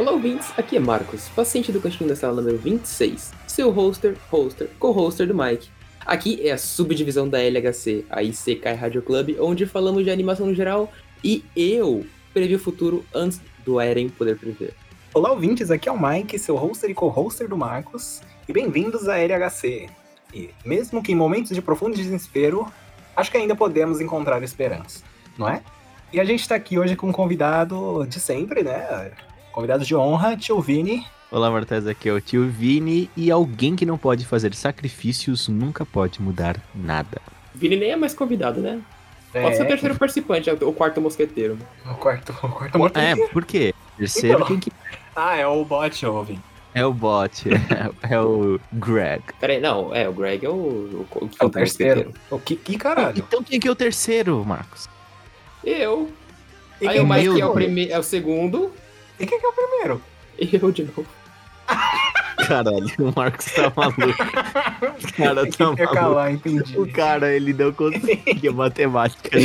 Olá, ouvintes, aqui é Marcos, paciente do cantinho da sala número 26, seu hoster, hoster, co-hoster do Mike. Aqui é a subdivisão da LHC, a ICK Radio Club, onde falamos de animação no geral e eu previ o futuro antes do Eren poder prever. Olá, ouvintes, aqui é o Mike, seu hoster e co-hoster do Marcos, e bem-vindos à LHC. E mesmo que em momentos de profundo desespero, acho que ainda podemos encontrar esperança, não é? E a gente tá aqui hoje com um convidado de sempre, né? Convidado de honra, tio Vini. Olá, Martez, aqui é o tio Vini e alguém que não pode fazer sacrifícios nunca pode mudar nada. Vini nem é mais convidado, né? Pode ser o terceiro participante, é o quarto mosqueteiro. O quarto, o quarto mosqueteiro. É, por quê? Terceiro Então. quem que... Ah, é o bot, ô, Vini. É o bot, é, é o Greg. Peraí, não, é, o Greg é o, o, o É o terceiro. O que, que caralho? Então quem que é o terceiro, Marcos? Eu. E Aí o Mike que é o, prime... é o segundo, E quem que é o primeiro? eu de novo. Caralho, o Marcos tá maluco. O cara tá maluco. intercalar, entendi. O cara, ele não consegue. A matemática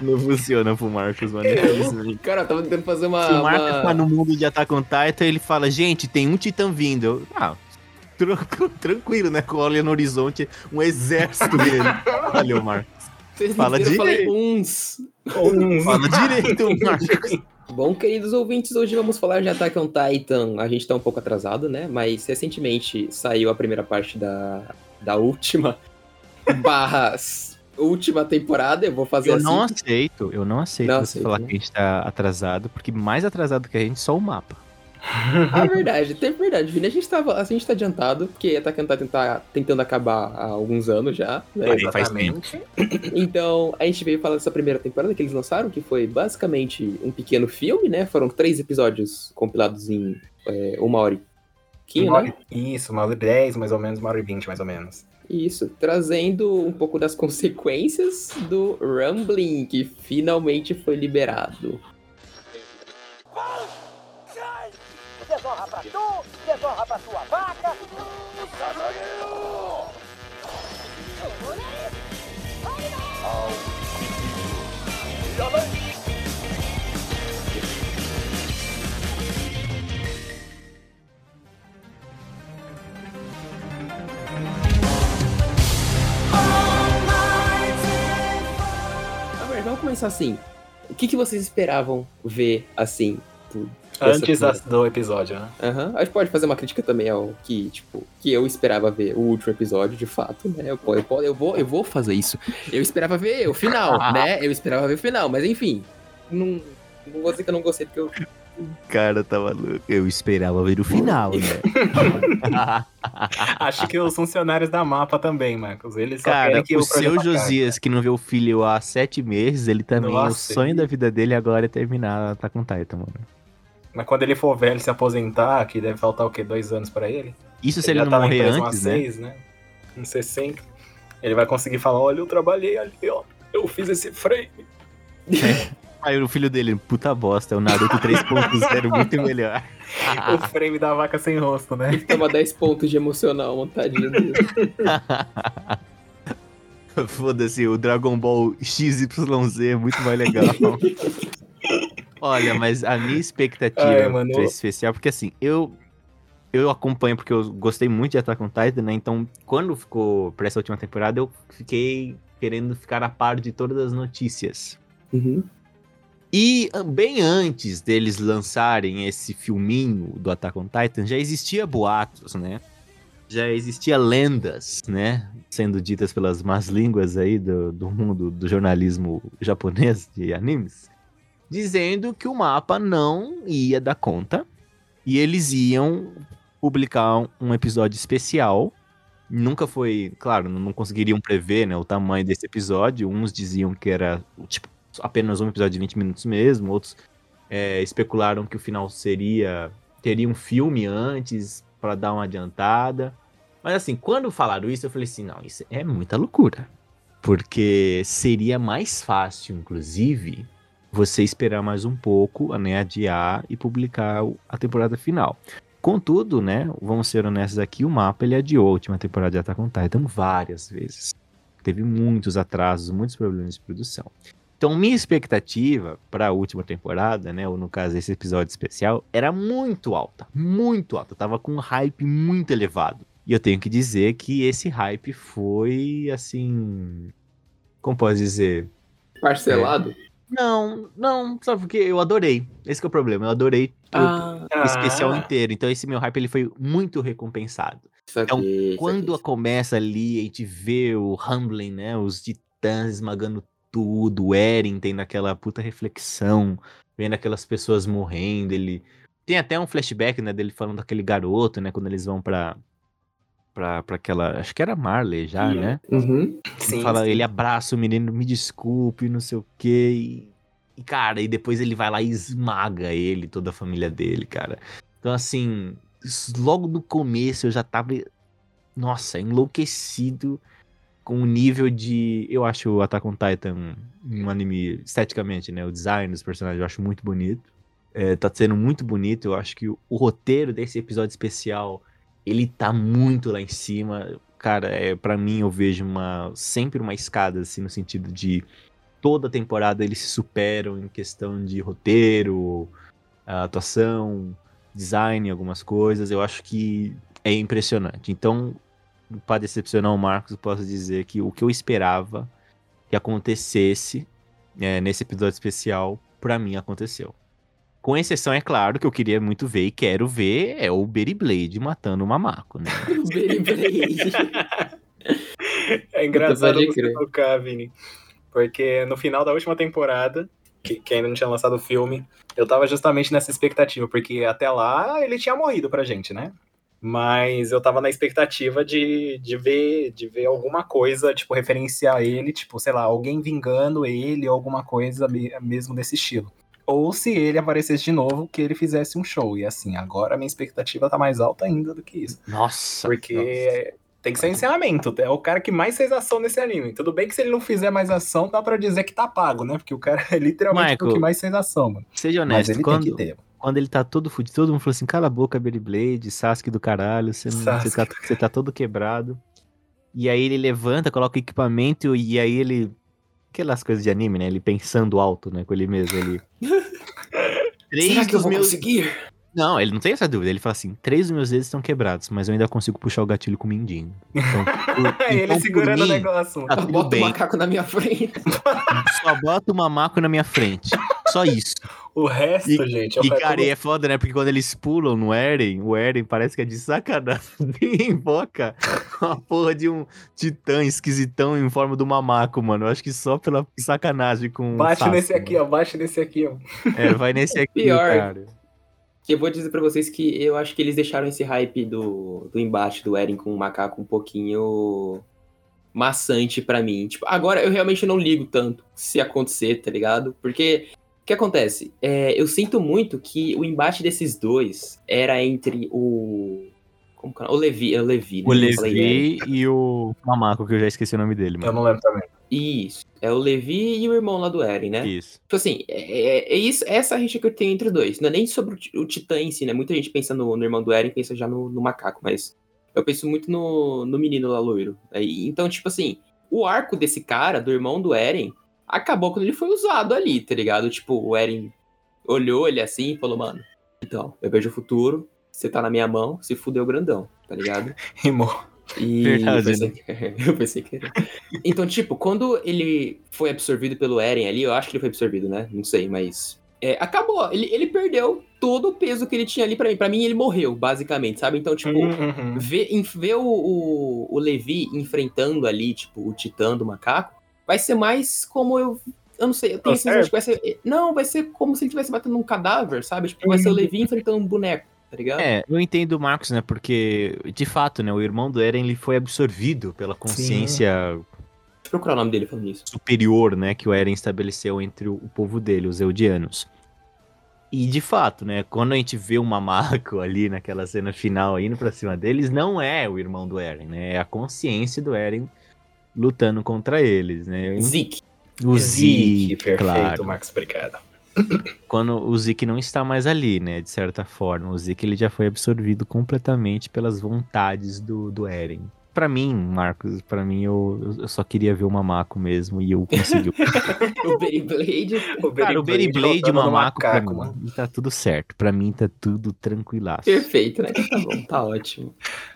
não, não funciona pro Marcos, mano. Infelizmente. Cara, eu tava tentando fazer uma. Se o Marcos uma- tá no mundo de Attack on Titan, ele fala, gente, tem um titã vindo. Eu, ah, tran- tranquilo, né? Olha no horizonte, um exército dele. O Marcos. Vocês fala entenderam, eu falei direito. uns. Fala direito, Marcos. Bom, queridos ouvintes, hoje vamos falar de Attack on Titan. A gente tá um pouco atrasado, né? Mas recentemente saiu a primeira parte da, da última barras última temporada. Eu vou fazer Eu assim. não aceito, eu não aceito Não você aceito, falar né? que a gente tá atrasado, porque mais atrasado que a gente, só o mapa. Ah, verdade, tem verdade, Vini. A gente, tava, a gente tá adiantado, porque on Titan tá tentando acabar há alguns anos já. né? Aí faz Exatamente. Então, a gente veio falar dessa primeira temporada que eles lançaram, que foi basicamente um pequeno filme, né? Foram três episódios compilados em é, uma hora e Uma né? Isso, uma hora e dez, mais ou menos, uma hora e vinte, mais ou menos. Isso, trazendo um pouco das consequências do Rumbling, que finalmente foi liberado. Desonra pra tua vaca. Vamos começar assim. O que, que vocês esperavam ver assim? do- dessa Antes das- do episódio, né? Aham. A gente pode fazer uma crítica também ao que, tipo, que eu esperava ver o último episódio, de fato, né? Eu, eu, eu, vou, eu vou fazer isso. Eu esperava ver o final, né? Eu esperava ver o final, mas enfim. Não, não vou dizer que eu não gostei, porque eu. cara tá maluco. Eu esperava ver o final, né? Acho que os funcionários da mapa também, Marcos. Eles só Cara, querem que o o seu projeto acabe. Josias, que não vê o filho há sete meses, ele também, Nossa, o sonho da vida dele agora é terminar tá com Titan, mano. Mas quando ele for velho se aposentar, que deve faltar o quê? Dois anos pra ele? Isso se ele ele, já não tá na morrer antes, né? seis, né? Uns 60. Ele vai conseguir falar, olha, eu trabalhei ali, ó. Eu fiz esse frame. Aí o filho dele, puta bosta, é o Naruto 3.0 muito melhor. o frame da vaca sem rosto, né? Ele toma 10 pontos de emocional, montadinho dele. Foda-se, o Dragon Ball XYZ é muito mais legal. Olha, mas a minha expectativa Ai, mano. pra esse especial, porque assim, eu eu acompanho porque eu gostei muito de Attack on Titan, né? Então, quando ficou pra essa última temporada, eu fiquei querendo ficar a par de todas as notícias. Uhum. E ah, bem antes deles lançarem esse filminho do Attack on Titan, já existia boatos, né? Já existia lendas, né? Sendo ditas pelas más línguas aí do, do mundo do jornalismo japonês de animes, dizendo que o mapa não ia dar conta e eles iam publicar um, episódio especial. Nunca foi, claro, não conseguiriam prever né, o tamanho desse episódio. Uns diziam que era tipo apenas um episódio de 20 minutos mesmo, outros é, especularam que o final seria teria um filme antes para dar uma adiantada. Mas assim, quando falaram isso, eu falei assim, não, isso é muita loucura. Porque seria mais fácil, inclusive, você esperar mais um pouco, né, adiar e publicar a temporada final. Contudo, né, vamos ser honestos aqui, o mapa ele adiou a última temporada de Attack on Titan várias vezes. Teve muitos atrasos, muitos problemas de produção. Então, minha expectativa para a última temporada, né, ou no caso esse episódio especial, era muito alta, muito alta. Eu tava com um hype muito elevado. E eu tenho que dizer que esse hype foi assim, como posso dizer, Parcelado? Não, não, sabe porque eu adorei. Esse que é o problema, eu adorei o- Ah, o especial Ah. inteiro. Então esse meu hype ele foi muito recompensado. aqui, Então, Quando começa ali, a gente vê o Humbling, né? Os titãs esmagando tudo, o Eren tendo aquela puta reflexão, vendo aquelas pessoas morrendo, ele... Tem até um flashback, né, dele falando daquele garoto, né, quando eles vão pra... Pra, pra aquela. Acho que era Marley já, Sim. né? Uhum. Sim, fala, sim. ele abraça o menino, me desculpe, não sei o quê. E, e, cara, e depois ele vai lá e esmaga ele, toda a família dele, cara. Então, assim, logo no começo eu já tava, nossa, enlouquecido com o nível de. Eu acho o Attack on Titan um anime esteticamente, né? O design dos personagens eu acho muito bonito. É, tá sendo muito bonito. Eu acho que o, o roteiro desse episódio especial ele tá muito lá em cima. Cara, é, para mim eu vejo uma sempre uma escada assim no sentido de toda temporada eles se superam em questão de roteiro, atuação, design, algumas coisas. Eu acho que é impressionante. Então, para decepcionar o Marcos, posso dizer que o que eu esperava que acontecesse é, nesse episódio especial, pra mim aconteceu. Com exceção, é claro, que eu queria muito ver e quero ver é o Beyblade matando o Mamaco, né? Beyblade. É engraçado você crer. tocar, Vini. Porque no final da última temporada, que, que ainda não tinha lançado o filme, eu tava justamente nessa expectativa, porque até lá ele tinha morrido pra gente, né? Mas eu tava na expectativa de, de, ver, de ver alguma coisa, tipo, referenciar ele, tipo, sei lá, alguém vingando ele, ou alguma coisa me- mesmo desse estilo. Ou se ele aparecesse de novo, que ele fizesse um show. E assim, agora a minha expectativa tá mais alta ainda do que isso. Nossa! Porque nossa. tem que ser encerramento. É o cara que mais fez ação nesse anime. Tudo bem que se ele não fizer mais ação, dá pra dizer que tá pago, né? Porque o cara é literalmente Michael, o que mais fez ação, mano. Seja Mas honesto, ele quando, tem que ter. quando ele tá todo fudido, todo mundo falou assim: cala a boca, Beyblade, Sasuke do caralho, você, não, você, tá, você tá todo quebrado. E aí ele levanta, coloca o equipamento e aí ele. Aquelas coisas de anime, né? Ele pensando alto, né? Com ele mesmo. Três Será que eu vou meus. conseguir? Não, ele não tem essa dúvida. Ele fala assim: três dos meus dedos estão quebrados, mas eu ainda consigo puxar o gatilho com o mindinho. Então, por- ele então, segurando o mim, negócio. Tá Bota o bem. macaco na minha frente. Só bota o mamaco na minha frente. Só isso. O resto, E- gente, é o E, cara e é foda, né? Porque quando eles pulam no Eren, o Eren parece que é de sacanagem. invoca uma porra de um titã esquisitão em forma do mamaco, mano. Eu acho que só pela sacanagem com o Bate Sasuke, nesse aqui, ó. Bate nesse aqui, ó. mano. É, vai nesse aqui, Pior. cara. Que eu vou dizer pra vocês que eu acho que eles deixaram esse hype do, do embate do Eren com o macaco um pouquinho maçante pra mim. Tipo, agora eu realmente não ligo tanto se acontecer, tá ligado? Porque que acontece? É, eu sinto muito que o embate desses dois era entre o. Como que é? O Levi, é o Levi, né? O Eu falei. Levi e o mamaco, que eu já esqueci o nome dele, Eu mano. não lembro também. Isso. É o Levi e o irmão lá do Eren, né? Isso. Tipo assim, é, é- é isso, essa rixa que eu tenho entre os dois. Não é nem sobre o, o Titã em si, né? Muita gente pensa no, no irmão do Eren, pensa já no, no macaco, mas eu penso muito no, no menino lá loiro. Aí, então, tipo assim, o arco desse cara, do irmão do Eren, acabou quando ele foi usado ali, tá ligado? Tipo, o Eren olhou ele assim e falou, mano, então, eu vejo o futuro, você tá na minha mão, se fudeu grandão, tá ligado? Rimou. E Verdade, eu pensei, que, eu pensei que era. Então, tipo, quando ele foi absorvido pelo Eren ali, eu acho que ele foi absorvido, né? Não sei, mas. é, acabou. Ele, ele perdeu todo o peso que ele tinha ali pra mim. Pra mim, ele morreu, basicamente, sabe? Então, tipo, Uhum. ver, em- ver o, o, o Levi enfrentando ali, tipo, o titã do macaco, vai ser mais como eu. Eu não sei, eu tenho Tá a sensação de que vai ser. Não, vai ser como se ele estivesse batendo um cadáver, sabe? Tipo, vai ser o Levi enfrentando um boneco, tá ligado? É, eu entendo o Marcos, né? Porque, de fato, né? O irmão do Eren ele foi absorvido pela consciência Deixa eu procurar o nome dele falando isso. superior, né, que o Eren estabeleceu entre o, o povo dele, os Eldianos. E de fato, né, quando a gente vê o Mamaco ali naquela cena final indo pra cima deles, não é o irmão do Eren, né? É a consciência do Eren lutando contra eles, né? Zeke. O Zeke, Zeke, perfeito, claro. Marcos, obrigado. Quando o Zeke não está mais ali, né, de certa forma. O Zeke ele já foi absorvido completamente pelas vontades do, do Eren. pra mim, Marcos, pra mim eu, eu só queria ver o Mamaco mesmo e eu consegui. o Beyblade. O Cara, o Beyblade o Mamaco, macaco, mano. tá tudo certo. Pra mim tá tudo tranquilaço. Perfeito, né? Tá bom, tá ótimo.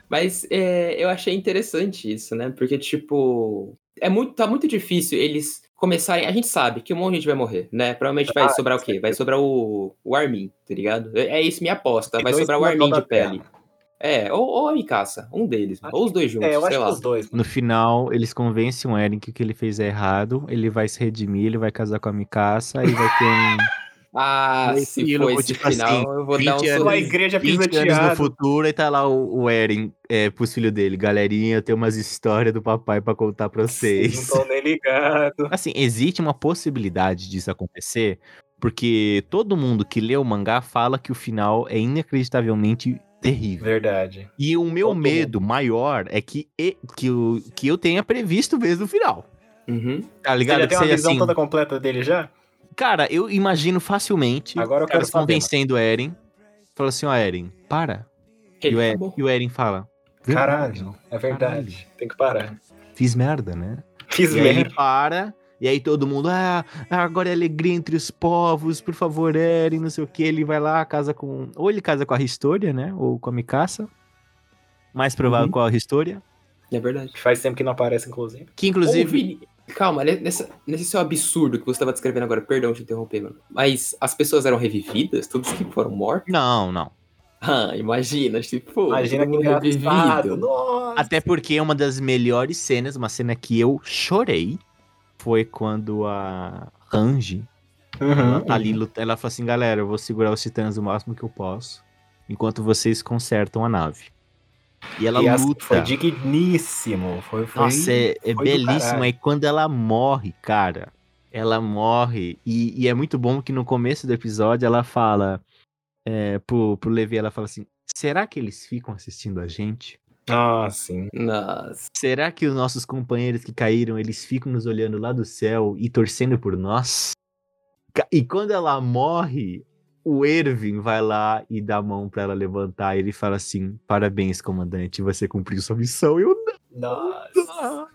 Mas é, eu achei interessante isso, né? Porque, tipo, é muito, tá muito difícil eles começarem. A gente sabe que um monte de gente vai morrer, né? Provavelmente vai Ah, sobrar o quê? Vai sobrar o, o Armin, tá ligado? É, é isso minha aposta. Vai sobrar o Armin de pele. É, ou, ou a Mikasa, um deles. Acho ou os dois juntos, É, eu sei acho lá. que os dois. No final, eles convencem o Eren que o que ele fez é errado, ele vai se redimir, ele vai casar com a Mikasa e vai ter um. Ah, Meio se estilo, for esse tipo assim, final, eu vou dar um 20 anos- Com a sorriso. igreja 20 anos no futuro e tá lá o, o Eren é, pros filhos dele. Galerinha, tem umas histórias do papai pra contar pra vocês. Não tô nem ligado. Assim, existe uma possibilidade disso acontecer, porque todo mundo que lê o mangá fala que o final é inacreditavelmente terrível. Verdade. E o meu Todo medo maior é que, e- que, eu, que eu tenha previsto mesmo o final. Uhum. Tá Você ligado? já Que tem uma visão assim. toda completa dele já? Cara, eu imagino facilmente Agora eu quero saber, convencendo o Eren. Fala assim, ó, Eren, para. E o, Eren, acabou. e o Eren fala. Caralho, é verdade. Tem que parar. Fiz merda, né? Fiz E aí ele merda. para, e aí todo mundo, ah, agora é alegria entre os povos, por favor, Eren, não sei o que. Ele vai lá, casa com. Ou ele casa com a Historia, né? Ou com a Mikasa. Mais provável Uhum. com a Historia. É verdade. Faz tempo que não aparece, inclusive. Que inclusive. Vini, calma, nessa, nesse seu absurdo que você estava descrevendo agora, perdão te interromper, mano. Mas as pessoas eram revividas? Todos que foram mortos? Não, não. Ah, imagina, tipo, Imagina que engraçado. Nossa. Até porque uma das melhores cenas, uma cena que eu chorei, foi quando a Ranji Ela Uhum. tá ali lutando. Ela fala assim, galera, eu vou segurar os titãs o máximo que eu posso. Enquanto vocês consertam a nave. E ela E luta. Foi digníssimo. Foi, foi, Nossa, é, é foi belíssimo. Aí quando ela morre, cara, ela morre. E, e é muito bom que no começo do episódio ela fala é, pro, pro Levi, ela fala assim: será que eles ficam assistindo a gente? Ah, sim. Nossa. Será que os nossos companheiros que caíram, eles ficam nos olhando lá do céu e torcendo por nós? E quando ela morre, o Erwin vai lá e dá a mão pra ela levantar. E ele fala assim: Parabéns, comandante, você cumpriu sua missão. Eu Nossa. não.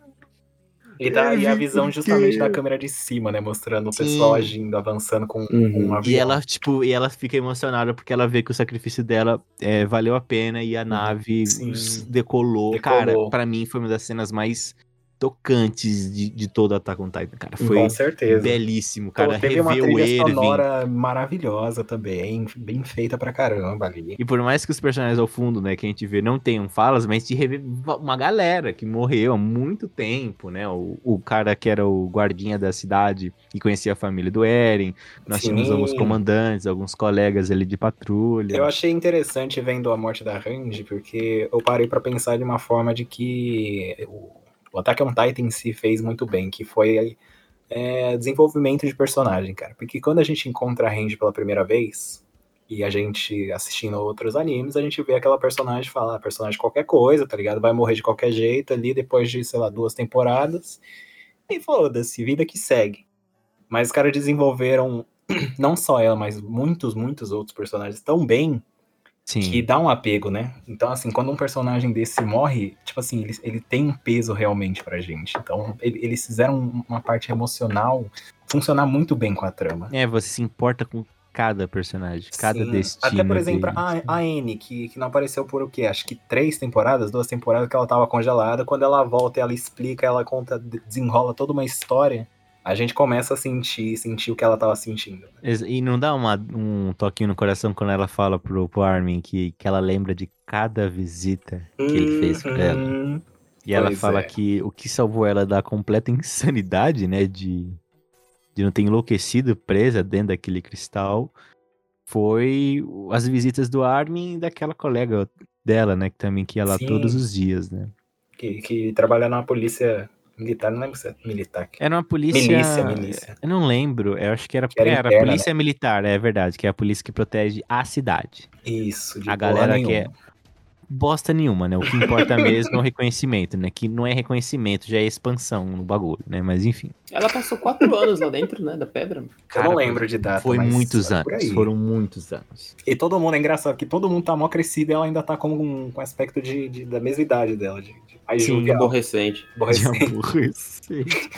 E, tá, e a visão justamente da câmera de cima, né? Mostrando o Sim. pessoal agindo, avançando com, com Uhum. um avião. E ela, tipo, e ela fica emocionada porque ela vê que o sacrifício dela é, valeu a pena e a nave Sim. s- decolou. Decolou. Cara, pra mim foi uma das cenas mais tocantes de, de todo Attack on Titan, cara. Foi Com certeza. belíssimo, cara. teve uma trilha Erwin. sonora maravilhosa também, bem feita pra caramba ali. E por mais que os personagens ao fundo, né, que a gente vê, não tenham falas, mas te rever uma galera que morreu há muito tempo, né? O, o cara que era o guardinha da cidade e conhecia a família do Eren. Nós tínhamos Sim. alguns comandantes, alguns colegas ali de patrulha. Eu achei interessante vendo a morte da Range, porque eu parei pra pensar de uma forma de que o, o Attack on Titan si fez muito bem, que foi é, desenvolvimento de personagem, cara. Porque quando a gente encontra a Range pela primeira vez, e a gente assistindo outros animes, a gente vê aquela personagem falar, ah, personagem qualquer coisa, tá ligado? Vai morrer de qualquer jeito ali depois de, sei lá, duas temporadas. E foda-se, vida que segue. Mas os caras desenvolveram não só ela, mas muitos, muitos outros personagens tão bem Sim. que dá um apego, né? Então, assim, quando um personagem desse morre, tipo assim, ele, ele tem um peso realmente pra gente. Então, ele- eles fizeram uma parte emocional funcionar muito bem com a trama. É, você se importa com cada personagem, cada Sim. destino. Até, por exemplo, deles. a, a Anne, que, que não apareceu por o quê? Acho que três temporadas, duas temporadas que ela tava congelada. Quando ela volta, ela explica, ela conta, desenrola toda uma história. A gente começa a sentir, sentir o que ela tava sentindo. E não dá uma- um toquinho no coração quando ela fala pro, pro Armin que, que ela lembra de cada visita que ele fez pra ela. Uhum. E ela Pois fala é. que o que salvou ela da completa insanidade, né? De, de não ter enlouquecido presa dentro daquele cristal foi as visitas do Armin e daquela colega dela, né? Que também que ia lá Sim. todos os dias, né? Que, que trabalha na polícia militar, não lembro se é militar. Era uma polícia. Milícia, milícia. Eu não lembro, eu acho que era, Que era era interna, polícia militar, é verdade, que é a polícia que protege a cidade. Isso, de A galera nenhuma. que é- bosta nenhuma, né? O que importa mesmo é o reconhecimento, né? Que não é reconhecimento, já é expansão no bagulho, né? Mas enfim. Ela passou quatro anos lá dentro, né, da pedra. eu não lembro de data. Foi mas muitos é anos. aí. Foram muitos anos. E todo mundo, é engraçado que todo mundo tá mó crescido e ela ainda tá com um com aspecto de, de- da mesma idade dela, de, de mais Sim, jovial, Aborrecente. De aborrecente. aborrecente.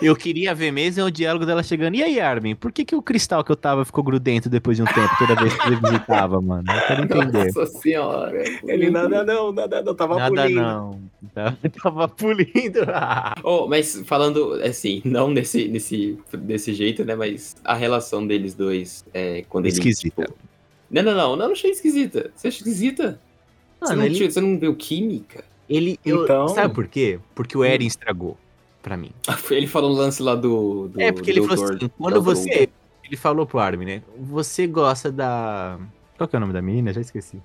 Eu queria ver mesmo é o diálogo dela chegando. E aí, Armin, por que, que o cristal que eu tava ficou grudento depois de um tempo, toda vez que ele visitava, mano? Eu quero entender. Nossa senhora. Ele, nada não, nada não, tava Nada pulindo. não. Tava, tava pulindo. Oh, mas falando assim, não nesse, nesse, desse jeito, né? Mas a relação deles dois é quando ele. Esquisita. tipo- Não, não, não, não, não achei esquisita. Você acha esquisita? você, não, ele, tinha- você não viu química? ele eu- Então- Sabe por quê? Porque o Eren estragou pra mim. Ele falou um lance lá do. do É, porque ele falou assim, quando você... Ele falou pro Armin, né? Você gosta da... Qual que é o nome da menina? Já esqueci.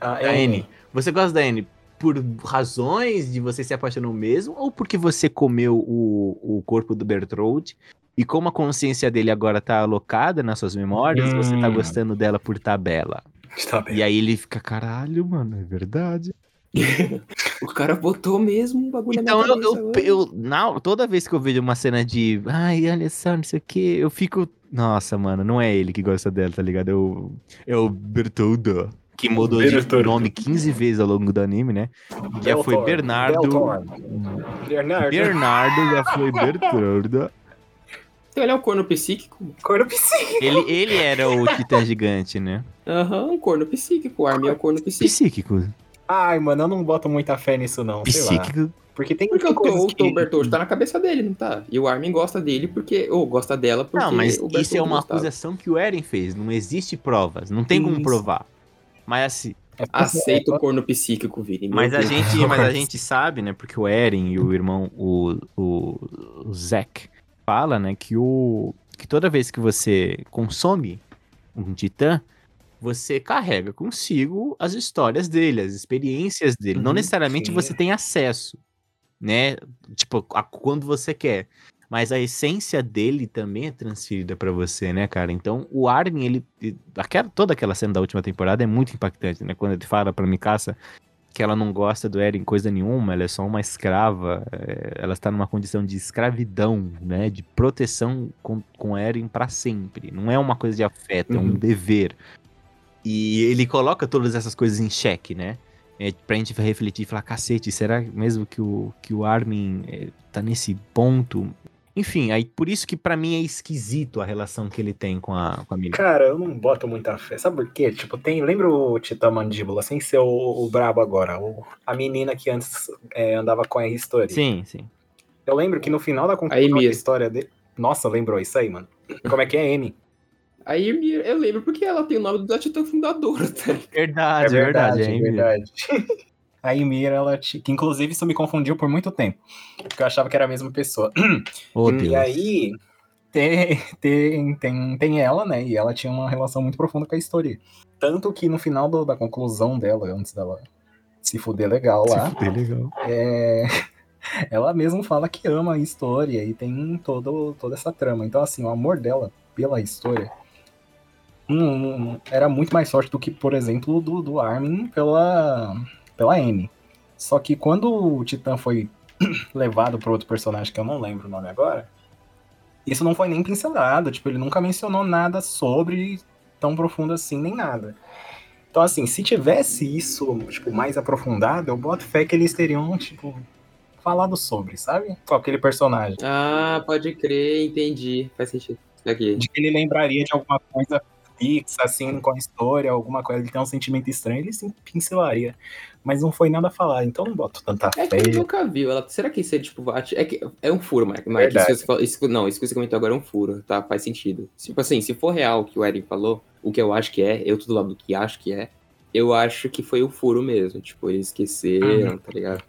Ah, Da N. Você gosta da N por razões de você se apaixonou mesmo ou porque você comeu o, o corpo do Bertold e como a consciência dele agora tá alocada nas suas memórias, você tá Hum. gostando dela por tabela. Está bem. E aí ele fica, caralho, mano, é verdade. O cara botou mesmo um bagulho Então na eu, minha eu, cabeça. eu- na- toda vez que eu vejo uma cena de ai, olha só, não sei o que, eu fico. Nossa, mano, não é ele que gosta dela, tá ligado? É o, é o Bertoldo. Que mudou de Bertoldo. nome 15 vezes ao longo do anime, né? Já foi Bernardo. Bernardo. Bernardo já foi Bertoldo. Então ele é um corno psíquico? Corno psíquico. Ele, ele era o titã gigante, né? Aham, um corno psíquico. O Armin é um corno psíquico. Psíquico. Ai, mano, eu não boto muita fé nisso, não. Sei lá. Psíquico. Porque tem Porque o, o, que... o Bertold tá na cabeça dele, não tá? E o Armin gosta dele porque. Ou gosta dela porque. Não, mas o isso é uma gostava. acusação que o Eren fez. Não existe provas. Não tem como Isso. provar. Mas assim, É Aceita o corno psíquico, Vini. Mas a, gente, mas a gente sabe, né? Porque o Eren e o irmão, o, o, o Zack, fala, né? Que, o, que toda vez que você consome um titã, você carrega consigo as histórias dele, as experiências dele. Não Uhum, necessariamente sim. você tem acesso, né? Tipo, a- quando você quer. Mas a essência dele também é transferida pra você, né, cara? Então, o Armin, ele. Aquela, toda aquela cena da última temporada é muito impactante, né? Quando ele fala pra Mikasa que ela não gosta do Eren coisa nenhuma, ela é só uma escrava, é, ela está numa condição de escravidão, né? De proteção com, com Eren pra sempre. Não é uma coisa de afeto, é um Uhum. dever. E ele coloca todas essas coisas em xeque, né? É, pra gente refletir e falar, cacete, será mesmo que o, que o Armin é, tá nesse ponto? Enfim, aí por isso que pra mim é esquisito a relação que ele tem com a, com a menina. Cara, eu não boto muita fé. Sabe por quê? Tipo, tem. Lembra o Titã Mandíbula, sem ser o, o brabo agora? o- a menina que antes é, andava com a History. Sim, sim. Eu lembro que no final da conclusão da Ymir. história dele. Nossa, lembrou isso aí, mano. Como é que é M? Aí eu lembro porque ela tem o nome da Titã Fundadora, tá? Verdade, é verdade. é hein, verdade. A Ymir, ela. Que inclusive isso me confundiu por muito tempo. Porque eu achava que era a mesma pessoa. Oh, e Deus. aí. Tem, tem, tem, tem ela, né? E ela tinha uma relação muito profunda com a história. Tanto que no final do- da conclusão dela, antes dela se fuder legal Se lá, fuder, legal. é, ela mesma fala que ama a história e tem todo, toda essa trama. Então, assim, o amor dela pela história não- não- era muito mais forte do que, por exemplo, do, do Armin pela, pela Amy. Só que quando o Titã foi levado para outro personagem que eu não lembro o nome agora, isso não foi nem pincelado. Tipo, ele nunca mencionou nada sobre tão profundo assim, nem nada. Então, assim, se tivesse isso, tipo, mais aprofundado, eu boto fé que eles teriam, tipo, falado sobre, sabe? Com aquele personagem. Ah, pode crer, entendi. Faz sentido. Aqui. De que ele lembraria de alguma coisa fixa, assim, com a história, alguma coisa, ele tem um sentimento estranho, ele sim pincelaria. Mas não foi nada falado, então não boto tanta É fé. que eu nunca viu. Ela, será que isso é tipo. É, que, é um furo, Mike. Isso, que isso- não, isso que você comentou agora é um furo, tá? Faz sentido. Tipo assim, se for real o que o Eren falou, o que eu acho que é, eu tô do lado do que acho que é, eu acho que foi o furo mesmo. Tipo, eles esqueceram, tá ligado?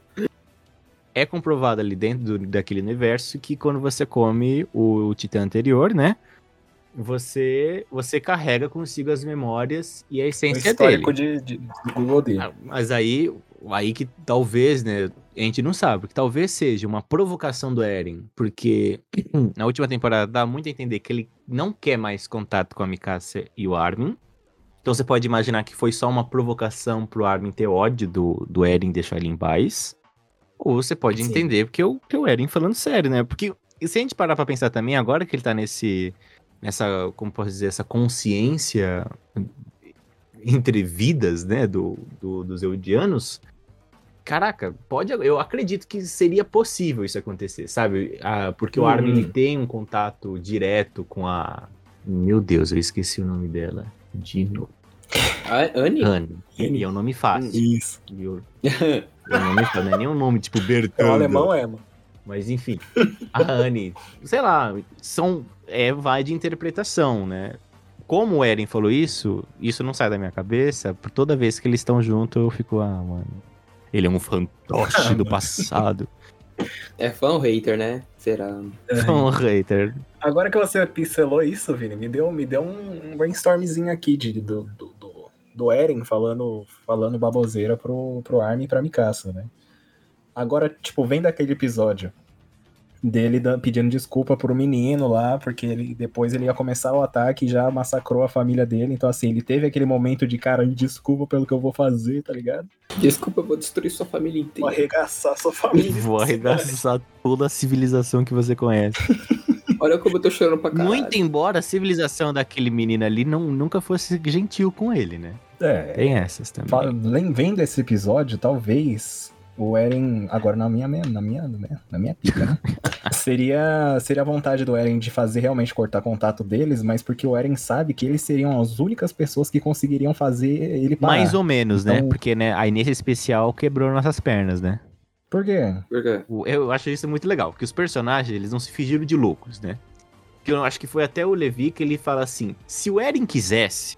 é comprovado ali dentro do- daquele universo que quando você come o, o titã anterior, né? Você, você carrega consigo as memórias e a O essência dele. histórico de, de, do Google dele. Ah, Mas aí, aí que talvez, né? A gente não sabe, porque talvez seja uma provocação do Eren, porque na última temporada dá muito a entender que ele não quer mais contato com a Mikasa e o Armin, Então você pode imaginar que foi só uma provocação pro Armin ter ódio do, do Eren deixar ele em paz. Ou você pode Sim. entender que o, que o Eren falando sério, né? Porque se a gente parar pra pensar também, agora que ele tá nesse. Nessa, como posso dizer, essa consciência entre vidas, né, do, do, dos Eudianos, caraca, pode, eu acredito que seria possível isso acontecer, sabe? Ah, porque o Uhum. Armin ele tem um contato direto com a, meu Deus, eu esqueci o nome dela, Dino, A Anne? Anne, e é um nome fácil, Isso. eu- é nome fácil, não é nem um nome tipo É o Bertando, alemão, é, mano. Mas enfim, a Anne, sei lá, são, é, vai de interpretação, né? Como o Eren falou isso, isso não sai da minha cabeça, por toda vez que eles estão juntos eu fico, ah, mano, ele é um fantoche do passado, É fã ou hater, né? Será? um hater. Agora que você pincelou isso, Vini, me deu, me deu um, um brainstormzinho aqui de, do, do, do, do Eren falando, falando baboseira pro, pro Armin e pra Mikasa, né? Agora, tipo, vem daquele episódio dele pedindo desculpa pro menino lá, porque ele, depois ele ia começar o ataque e já massacrou a família dele. Então, assim, ele teve aquele momento de, cara, me desculpa pelo que eu vou fazer, tá ligado? Desculpa, eu vou destruir sua família Vou inteira. arregaçar sua família. Vou arregaçar toda a civilização que você conhece. Olha como eu tô chorando pra caralho. Muito embora a civilização daquele menino ali não, nunca fosse gentil com ele, né? É, Tem essas também. Vendo esse episódio, talvez o Eren, agora na minha, na minha, né, na minha pica, né? seria, seria a vontade do Eren de fazer realmente cortar contato deles, mas porque o Eren sabe que eles seriam as únicas pessoas que conseguiriam fazer ele parar. Mais ou menos, né? Então- Porque, né, aí nesse especial quebrou nossas pernas, né? Por quê? Por quê? Eu acho isso muito legal, porque os personagens, eles não se fingiram de loucos, né? Que eu acho que foi até o Levi que ele fala assim: se o Eren quisesse,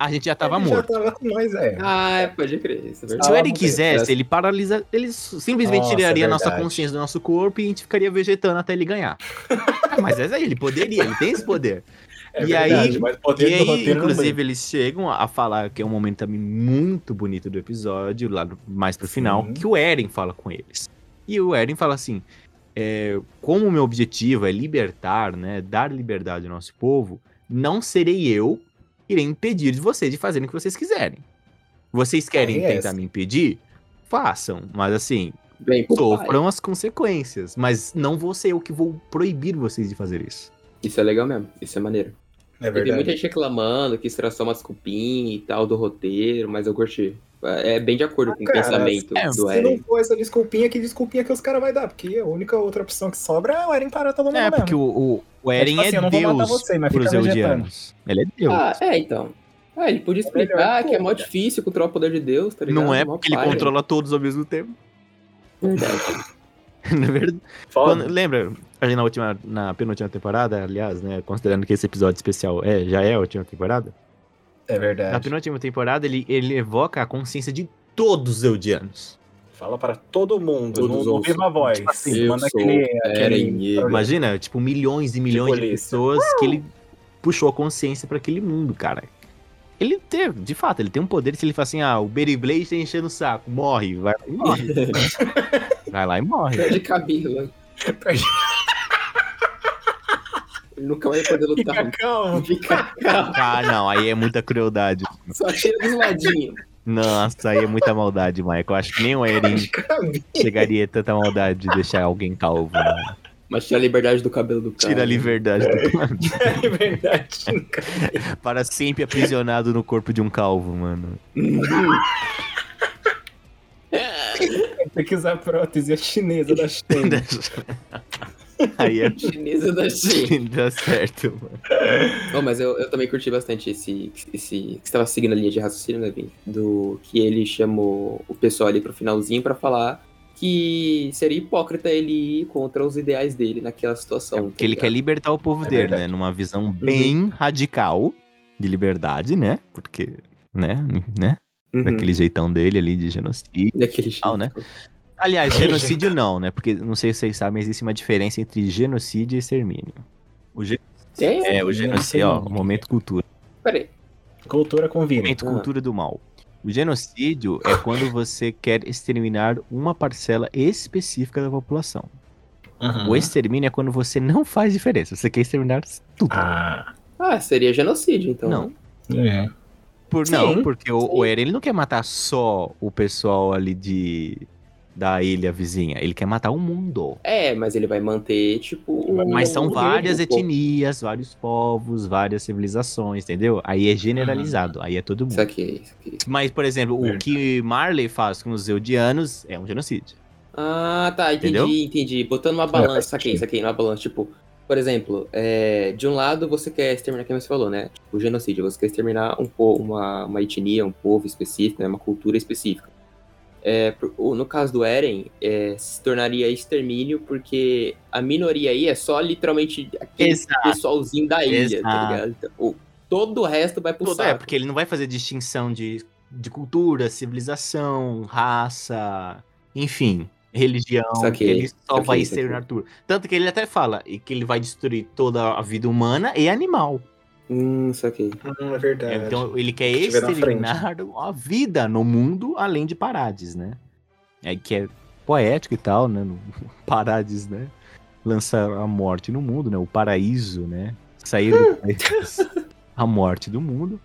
a gente já tava Ele morto. Já tava com nós, é. Ah, é, pode crer. Isso é Se o Eren quisesse, ele paralisa. Ele simplesmente Nossa, tiraria é a nossa consciência do nosso corpo e a gente ficaria vegetando até ele ganhar. Mas é aí, ele poderia, ele tem esse poder. É e verdade, aí- mas poder E aí, inclusive, vem. eles chegam a falar que é um momento também muito bonito do episódio, lá mais pro final, Sim. que o Eren fala com eles. E o Eren fala assim: é, como o meu objetivo é libertar, né, dar liberdade ao nosso povo, não serei eu irei impedir de vocês de fazerem o que vocês quiserem. Vocês querem É tentar me impedir? Façam, mas assim, Bem, pro pai. sofram as consequências, mas não vou ser eu que vou proibir vocês de fazer isso. Isso é legal mesmo. Isso é maneiro. É Teve muita verdade. gente reclamando que isso era só umas cupinhas e tal do roteiro, mas eu curti. É bem de acordo com o Ah, cara, pensamento é, do Se não Eren. for essa desculpinha, que desculpinha que os caras vão dar? Porque a única outra opção que sobra é o Eren parar todo mundo É, mesmo. porque o, o, o Eren tipo assim, é eu não vou matar Deus você, mas pros. Eudianos. Ele é Deus. Ah, é, então. Ah, ele podia É explicar que é que mó outra. difícil controlar o poder de Deus, tá ligado? não é Mó porque ele controla todos ao mesmo tempo. Verdade. Na verdade, quando- lembra, ali na última, na penúltima temporada, aliás, né, considerando que esse episódio especial é, já é a última temporada, É na verdade. penúltima temporada ele, ele evoca a consciência de todos os Eudianos. Fala para todo mundo, Todos não, não ouçam. viva a voz. Tipo assim, Manda aquele, aquele. Imagina, tipo, milhões e milhões de polícia. pessoas que ele puxou a consciência pra aquele mundo, cara. Ele tem, de fato, ele tem um poder se ele fala assim, ah, o Beyblade tá enchendo o saco, morre, vai lá e morre. vai lá e morre. Perde cabelo. Perde- Ele nunca vai poder Fica lutar. calmo. Fica calmo. Ah, não, aí é muita crueldade. Só tira dos ladinhos. Nossa, aí é muita maldade, Michael. Eu acho que nem o Eren chegaria a tanta maldade de deixar alguém calvo. né? Mas tira a liberdade do cabelo do cara. Tira a liberdade do cara. É verdade. Para sempre aprisionado no corpo de um calvo, mano. Tem que usar prótese, a chinesa da China. Aí é Chinesa da China. dá certo, mano. Oh, mas eu, eu também curti bastante esse, esse. Que você tava seguindo a linha de raciocínio, né, Vini? Do que ele chamou o pessoal ali pro finalzinho pra falar que seria hipócrita ele ir contra os ideais dele naquela situação. Porque ele quer libertar o povo É dele, verdade. né? Numa visão bem radical de liberdade, né? Porque, né? né? Uhum. Daquele jeitão dele ali de genocídio. Daquele jeito. Ah, né? Aliás, genocídio não, né? Porque não sei se vocês sabem, existe uma diferença entre genocídio e extermínio. O ge- Tem? é, o genocídio, ó, extermínio. momento cultura. Peraí. Cultura com Vini. Momento Ah. cultura do mal. O genocídio é quando você quer exterminar uma parcela específica da população. Uhum. O extermínio é quando você não faz diferença, você quer exterminar tudo. Ah, Ah, seria genocídio, então. Não. é. Por, Sim, não, porque o, o Eren ele não quer matar só o pessoal ali de da ilha vizinha, ele quer matar o mundo. É, mas ele vai manter, tipo. Mas são várias etnias, vários povos, várias civilizações, entendeu? Aí é generalizado, aí é todo mundo. Isso aqui, isso aqui. Mas, por exemplo, o Verdade. que Marley faz com os Eldianos é um genocídio. Ah, tá, entendi, Entendeu? entendi. Botando uma É, balança, saquei, saquei, uma balança. Tipo, por exemplo, é, de um lado você quer exterminar, como você falou, né? Tipo, o genocídio, você quer exterminar um uma, uma etnia, um povo específico, né? Uma cultura específica. É, no caso do Eren, é, se tornaria extermínio porque a minoria aí é só literalmente aquele Exato. pessoalzinho da ilha, Exato. tá ligado? Então, todo o resto vai pro Todo, é, saco. porque ele não vai fazer distinção de, de cultura, civilização, raça, enfim, religião. Saquei, ele só saquei, vai exterminar tudo. Tanto que ele até fala que ele vai destruir toda a vida humana e animal. Hum, saquei. Hum, é verdade. Então ele quer exterminar a vida no mundo além de Parades, né? É que é poético e tal, né? no- Parades, né? Lança a morte no mundo, né? O paraíso, né? Sair do país, a morte do mundo.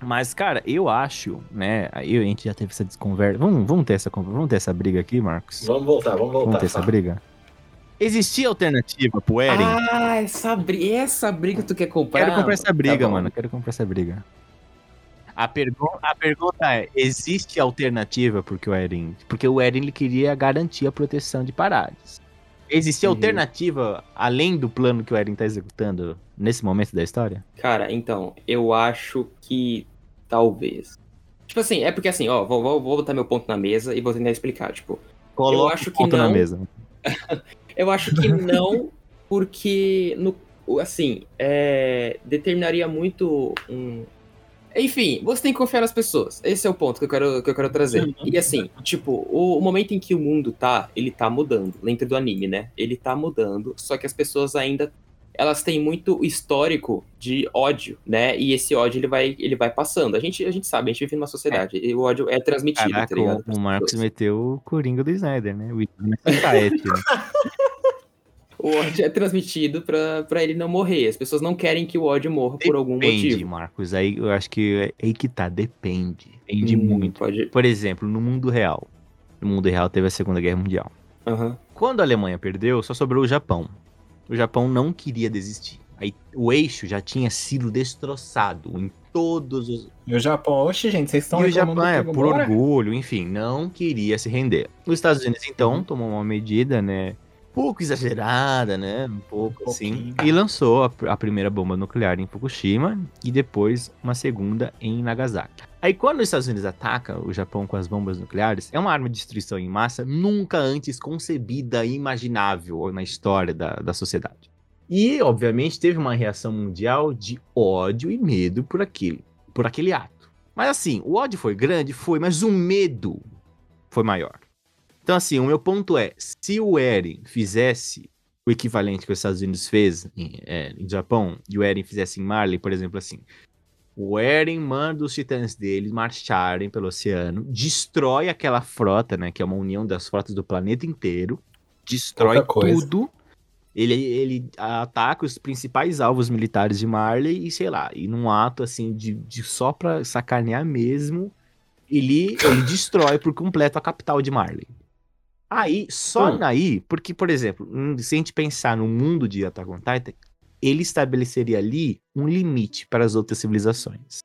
Mas, cara, eu acho, né? Eu, a gente já teve essa desconversa. Vamos, vamos ter essa conversa, vamos ter essa briga aqui, Marcos? Vamos voltar, vamos voltar. Vamos ter essa fala. briga? Existia alternativa pro Eren? Ah, essa, bri- essa briga tu quer comprar? Quero comprar essa briga, Tá mano. Quero comprar essa briga. A, pergun a pergunta é: existe alternativa porque o Eren. Porque o Eren ele queria garantir a proteção de Parades. Existia Uhum. alternativa além do plano que o Eren tá executando nesse momento da história? Cara, então, eu acho que talvez. Tipo assim, é porque assim, ó, vou, vou, vou botar meu ponto na mesa e vou tentar explicar. Tipo, Coloca acho o que ponto na não. mesa. eu acho que não, porque, no, assim, é, determinaria muito um. Enfim, você tem que confiar nas pessoas. Esse é o ponto que eu quero, que eu quero trazer. E assim, tipo, o, o momento em que o mundo tá, ele tá mudando. Dentro do anime, né? Ele tá mudando, só que as pessoas ainda elas têm muito histórico de ódio, né? E esse ódio ele vai, ele vai passando. A gente, a gente sabe, a gente vive numa sociedade. E o ódio é transmitido, Caraca, tá ligado? o, Marcos meteu o Coringa do Snyder, né? O Snyder Society, né? O ódio é transmitido pra, pra ele não morrer. As pessoas não querem que o ódio morra por algum Depende, motivo. Marcos. Aí eu acho que é aí que tá. Depende. Depende Hum, muito. Pode. Por exemplo, no mundo real. No mundo real teve a Segunda Guerra Mundial. Aham. Quando a Alemanha perdeu, só sobrou o Japão. O Japão não queria desistir. Aí o eixo já tinha sido destroçado em todos os. E o Japão, oxe, gente, vocês estão e o Japão, é, por orgulho, enfim, não queria se render. Os Estados Unidos, então, Uhum. tomou uma medida, né? Pouco exagerada, né? Um pouco Um assim. E lançou a, a primeira bomba nuclear em Fukushima e depois uma segunda em Nagasaki. Aí, quando os Estados Unidos atacam o Japão com as bombas nucleares, é uma arma de destruição em massa nunca antes concebida e imaginável na história da, da sociedade. E, obviamente, teve uma reação mundial de ódio e medo por aquilo, por aquele ato. Mas assim, o ódio foi grande, foi, mas o medo foi maior. Então, assim, o meu ponto é: se o Eren fizesse o equivalente que os Estados Unidos fez em, é, em Japão, e o Eren fizesse em Marley, por exemplo, assim. O Eren manda os titãs dele marcharem pelo oceano, destrói aquela frota, né? Que é uma união das frotas do planeta inteiro, destrói tudo. Ele, ele ataca os principais alvos militares de Marley e, sei lá, e num ato assim de, de só pra sacanear mesmo, ele, ele destrói por completo a capital de Marley. Aí, só Hum. aí, porque, por exemplo, se a gente pensar no mundo de Attack on Titan, ele estabeleceria ali um limite para as outras civilizações.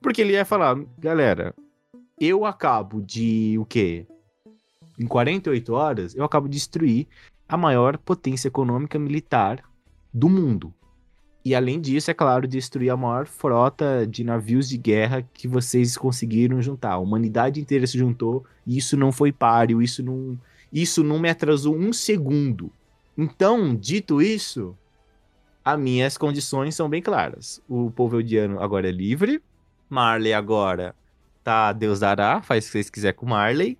Porque ele ia falar, galera, eu acabo de o quê? Em 48 horas, eu acabo de destruir a maior potência econômica militar do mundo. E além disso, é claro, destruir a maior frota de navios de guerra que vocês conseguiram juntar. A humanidade inteira se juntou e isso não foi páreo, isso não, isso não me atrasou um segundo. Então, dito isso, as minhas condições são bem claras. O povo eldiano agora é livre, Marley agora tá Deus dará, faz o que vocês quiserem com Marley.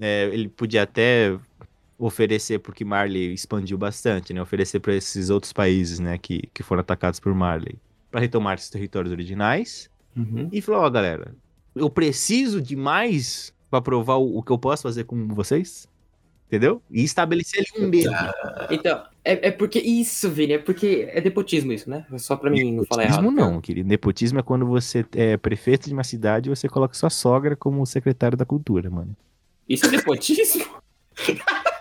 É, ele podia até oferecer, porque Marley expandiu bastante, né? Oferecer para esses outros países, né, que, que foram atacados por Marley, para retomar esses territórios originais. Uhum. E falou: Ó, galera, eu preciso de mais para provar o, o que eu posso fazer com vocês. Entendeu? E estabelecer ali um medo. Então, é, é porque isso, Vini, é porque é nepotismo isso, né? Só pra mim não falar errado. Nepotismo não, querido. Nepotismo é quando você é prefeito de uma cidade e você coloca sua sogra como secretário da cultura, mano. Isso é nepotismo?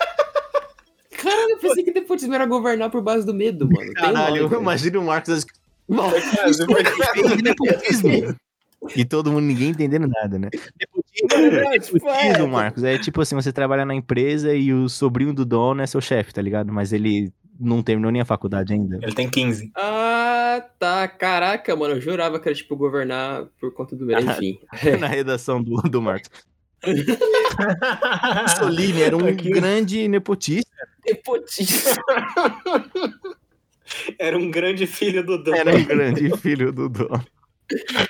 Caralho, eu pensei que nepotismo era governar por base do medo, mano. Caralho, nome, cara. imagina o Marcos. Bom, É, nepotismo. E todo mundo, ninguém entendendo nada, né? Nepotismo, É, tipo, é. nepotismo, Marcos, é tipo assim, você trabalha na empresa e o sobrinho do dono é seu chefe, tá ligado? Mas ele não terminou nem a faculdade ainda. Ele tem 15. Ah, tá. Caraca, mano, eu jurava que era tipo governar por conta do medo. Enfim. Na redação do, do Marcos. Mussolini era um Aqui. grande nepotista. Nepotismo. Era um grande filho do dono. Era um grande filho do dono.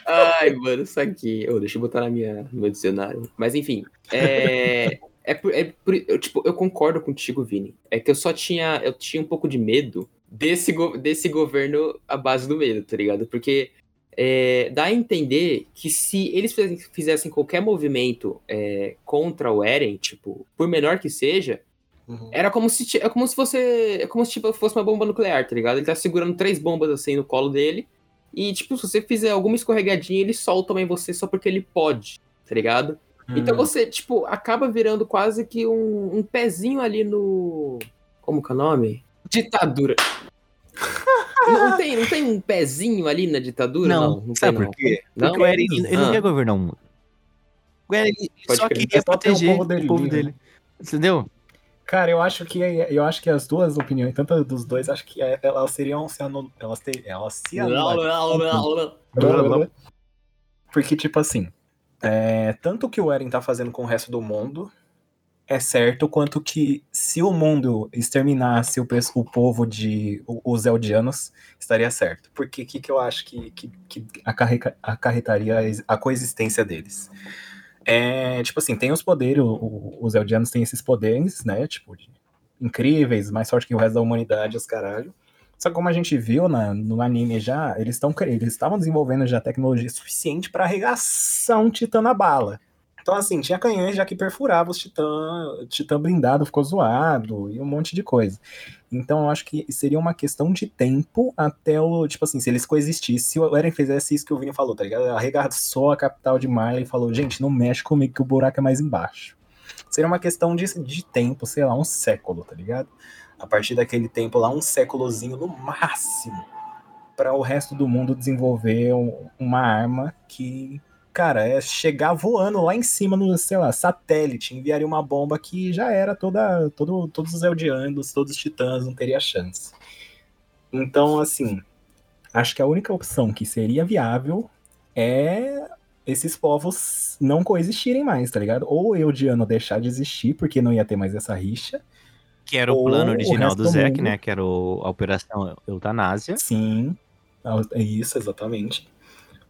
Ai, mano, isso aqui. Ô, deixa eu botar na minha, no meu dicionário. Mas enfim, é. É por, é por- eu, tipo, eu concordo contigo, Vini. É que eu só tinha. Eu tinha um pouco de medo desse, desse governo à base do medo, tá ligado? Porque é, dá a entender que se eles fizessem, qualquer movimento é, contra o Eren, tipo, por menor que seja, Uhum. era como se é como se você é como se tipo, fosse uma bomba nuclear, tá ligado? Ele tá segurando três bombas assim no colo dele e tipo, se você fizer alguma escorregadinha, ele solta também você só porque ele pode, tá ligado? Então Hum. você, tipo, acaba virando quase que um, um pezinho ali no como que é o nome? Ditadura. não, não tem, não tem um pezinho ali na ditadura? Não, não, sabe tem, por não. quê? Não? Porque o Eren, ele não Ah. quer governar o mundo. O Eren ele Pode só queria Só o proteger povo dele o povo dele. Entendeu? Cara, eu acho que eu acho que as duas opiniões, tanto dos dois, acho que elas seriam se anul... elas, ter... elas se Não, não, não, não. Porque, tipo assim, é, tanto que o Eren tá fazendo com o resto do mundo é certo, quanto que se o mundo exterminasse o, o povo de os Eldianos, estaria certo. Porque o que, que eu acho que, que, que acarretaria a ex- a coexistência deles? É, tipo assim, tem os poderes, o- os Eldianos têm esses poderes, né? Tipo, de- incríveis, mais forte que o resto da humanidade, os caralho. Só que como a gente viu na- no anime já, eles estão eles estavam desenvolvendo já tecnologia suficiente para arregaçar um titã na bala. Então, assim, tinha canhões já que perfurava os titã, titã blindado ficou zoado e um monte de coisa. Então, eu acho que seria uma questão de tempo até o, tipo assim, se eles coexistissem, se o Eren fizesse isso que o Vini falou, tá ligado? Arregaçou a capital de Marley e falou, gente, não mexe comigo que o buraco é mais embaixo. Seria uma questão de, de tempo, sei lá, um século, tá ligado? A partir daquele tempo lá, um séculozinho no máximo, para o resto do mundo desenvolver um- uma arma que, cara, é chegar voando lá em cima no, sei lá, satélite, enviaria uma bomba que já era toda, todo, todos os Eldianos, todos os titãs, não teria chance. Então, assim, acho que a única opção que seria viável é esses povos não coexistirem mais, tá ligado? Ou o Eldiano deixar de existir, porque não ia ter mais essa rixa, Que era o plano o original resto do mundo. né? Que era o- a Operação Eutanásia. Sim, é isso, exatamente.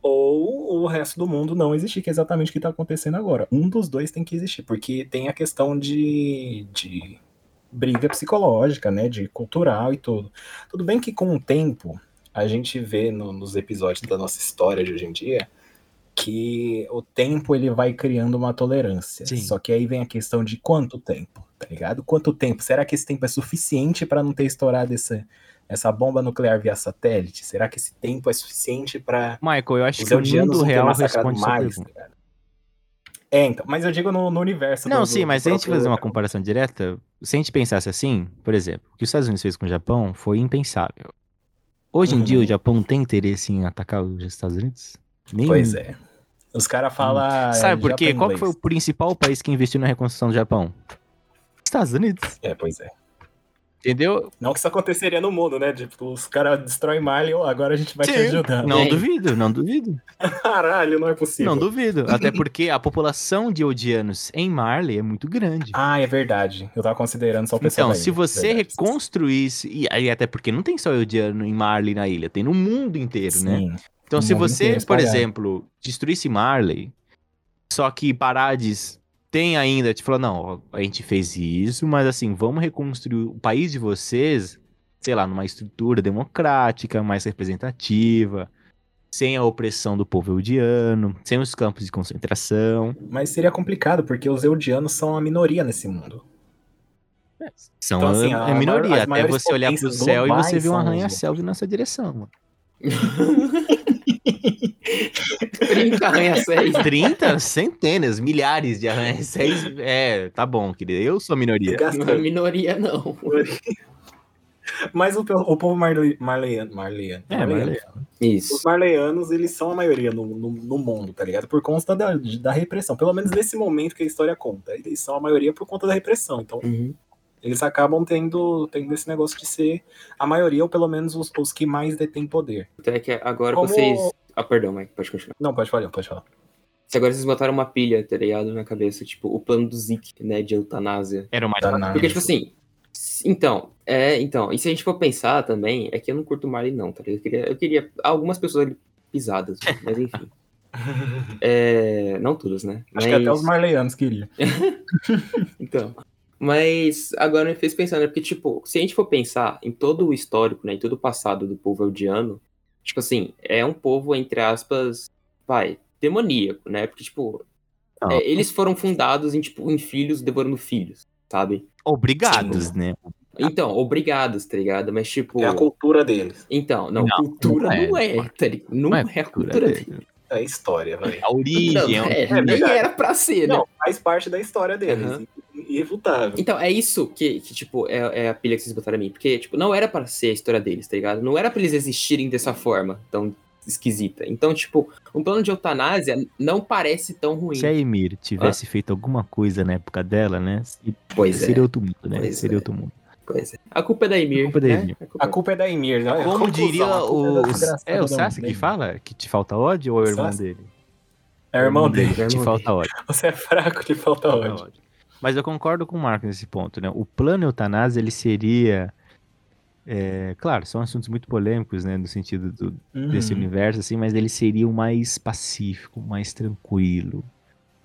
Ou o resto do mundo não existir, que é exatamente o que está acontecendo agora. Um dos dois tem que existir, porque tem a questão de, de briga psicológica, né? De cultural e tudo. Tudo bem que com o tempo a gente vê no- nos episódios da nossa história de hoje em dia que o tempo ele vai criando uma tolerância. Sim. Só que aí vem a questão de quanto tempo, tá ligado? Quanto tempo? Será que esse tempo é suficiente para não ter estourado essa, essa bomba nuclear via satélite? Será que esse tempo é suficiente para Michael, eu acho que o mundo real responde mais? tá? É, então, mas eu digo no, no universo. Não, do- sim, do mas se a gente fazer uma comparação direta, se a gente pensasse assim, por exemplo, o que os Estados Unidos fez com o Japão foi impensável. Hoje em Uhum. dia o Japão tem interesse em atacar os Estados Unidos? Nenhum. Pois é. Os caras falam. Hum. Sabe por quê? Japão Qual foi o principal país que investiu na reconstrução do Japão? Estados Unidos. É, pois é. Entendeu? Não que isso aconteceria no mundo, né? Tipo, os caras destroem Marley, agora a gente vai te Sim. ajudar. Não É. duvido, não duvido. Caralho, não é possível. Não duvido. Até porque a população de Odianos em Marley é muito grande. Ah, é verdade. Eu tava considerando só o pessoal. Então, se você verdade. reconstruísse, e aí até porque não tem só Eldiano em Marley na ilha, tem no mundo inteiro, né? Sim. Então, No se você, inteiro, por exemplo, destruísse Marley, só que Parades tem ainda, te falou, não, ó, a gente fez isso, mas assim, vamos reconstruir o país de vocês, sei lá, numa estrutura democrática, mais representativa, sem a opressão do povo eldiano, sem os campos de concentração. Mas seria complicado, porque os Eldianos são a minoria nesse mundo. São Então, assim, a, a é minoria. maior- Até você olhar pro céu e você vê um arranha-céu vindo na sua direção, mano. 30 arranha-céus. 30, centenas, milhares de arranha-céus. É, tá bom, querido. Eu sou a minoria. Não é minoria, não. Mas o, o povo marle, marleiano, marleiano, É, marleiano. marleiano. Isso. Os marleianos, eles são a maioria no, no, no mundo, tá ligado? Por conta da, da repressão. Pelo menos nesse momento que a história conta. Eles são a maioria por conta da repressão. Então, Uhum. Eles acabam tendo, tendo esse negócio de ser a maioria, ou pelo menos os, os que mais detêm poder. Então é que agora Como- vocês. Ah, perdão, Mike, pode continuar. Não, pode falar, pode falar. Se agora vocês botaram uma pilha, tá ligado? Na cabeça, tipo, o plano do Zik, né? De eutanásia. Era o mais Danado. Porque, tipo assim. Então, é, então, e se a gente for pensar também, é que eu não curto Marley, não, tá ligado? Eu queria, eu queria algumas pessoas ali pisadas, mas enfim. É, não todas, né? Acho que Mas- até os marleianos queriam. Então. Mas agora me fez pensar, né? Porque, tipo, se a gente for pensar em todo o histórico, né? Em todo o passado do povo eldiano, tipo assim, é um povo, entre aspas, vai, demoníaco, né? Porque, tipo, Não. é, eles foram fundados em, tipo, em filhos devorando filhos, sabe? Obrigados, Sim. né? Então, obrigados, tá ligado? Mas, tipo. É a cultura deles. Então, não, Não, cultura não é. não é, tá ligado? Não, Não é, é a cultura dele. É a história, velho. A origem. Não, é um- é, nem era pra ser, né? Não, faz parte da história deles. Aham. Irrefutável. Então, é isso que, que tipo, é, é a pilha que vocês botaram em mim. Porque, tipo, não era pra ser a história deles, tá ligado? Não era pra eles existirem dessa forma tão esquisita. Então, tipo, um plano de eutanásia não parece tão ruim. Se a Emir tivesse feito alguma coisa na época dela, né? Pois é. seria outro mundo, né? Pois seria é. outro mundo. Pois é. A culpa é da Emir. A culpa é da né? Emir. A culpa A culpa é da Emir, né? Como Conclusão, diria a culpa o. É o Sassi que fala que te falta ódio ou é o irmão Sassi? dele? É o irmão dele. É o Te irmão falta ódio. Você é fraco de falta ódio. Mas eu concordo com o Marco nesse ponto, né? O plano eutanásia, ele seria. é, claro, são assuntos muito polêmicos, né? No sentido do- desse Uhum. universo, assim, mas ele seria o mais pacífico, mais tranquilo.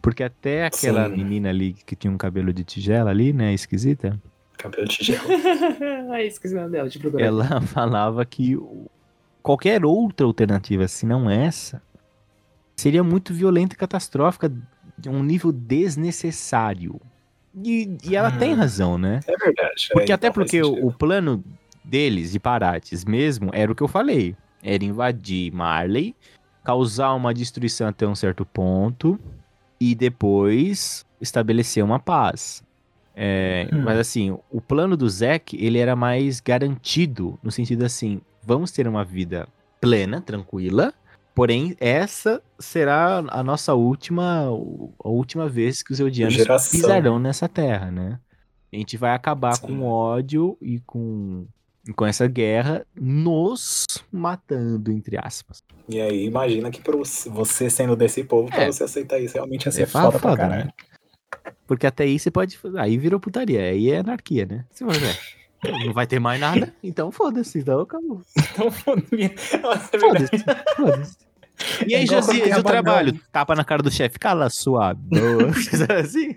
Porque até aquela Sim. menina ali que tinha um cabelo de tigela ali, né? Esquisita. Cabelo de tigela. Ai, esqueci o nome dela, procurar. Ela falava que qualquer outra alternativa, se não essa, seria muito violenta e catastrófica, de um nível desnecessário. E, e ela Hum. tem razão, né? É verdade. Porque é, até porque o, o plano deles, de Parates mesmo, era o que eu falei. Era invadir Marley, causar uma destruição até um certo ponto e depois estabelecer uma paz. É, Hum. Mas assim, o plano do Zack, ele era mais garantido, no sentido assim, vamos ter uma vida plena, tranquila, porém essa será a nossa última, a última vez que os Eldianos Geração. pisarão nessa terra, né? A gente vai acabar Sim. com ódio e com, com essa guerra nos matando, entre aspas. E aí, imagina que pra você- sendo desse povo, pra É. você aceitar isso, realmente ia ser É foda, pra foda, caralho. né? Porque até aí você pode. Aí virou putaria, aí é anarquia, né? Você vai ver. Não vai ter mais nada, então foda-se, então acabou. Então. Foda-se, foda-se. E aí, É Josias, o trabalho? Tapa na cara do chefe, cala sua boca. assim?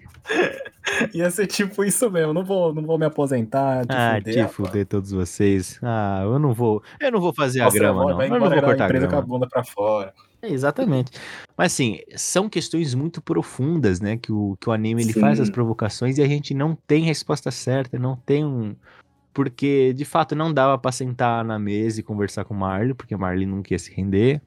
Ia ser tipo isso mesmo. Não vou, não vou me aposentar. Te Ah, fuder, te fuder todos vocês. Ah, eu não vou. Eu não vou fazer Nossa, a grama, vai não. Eu não vou cortar a empresa com a grama. bunda pra fora. É, exatamente. Mas assim, são questões muito profundas, né? Que o, que o anime ele Sim. faz as provocações e a gente não tem resposta certa, não tem um. Porque, de fato, não dava pra sentar na mesa e conversar com o Marley, porque o Marley não quis se render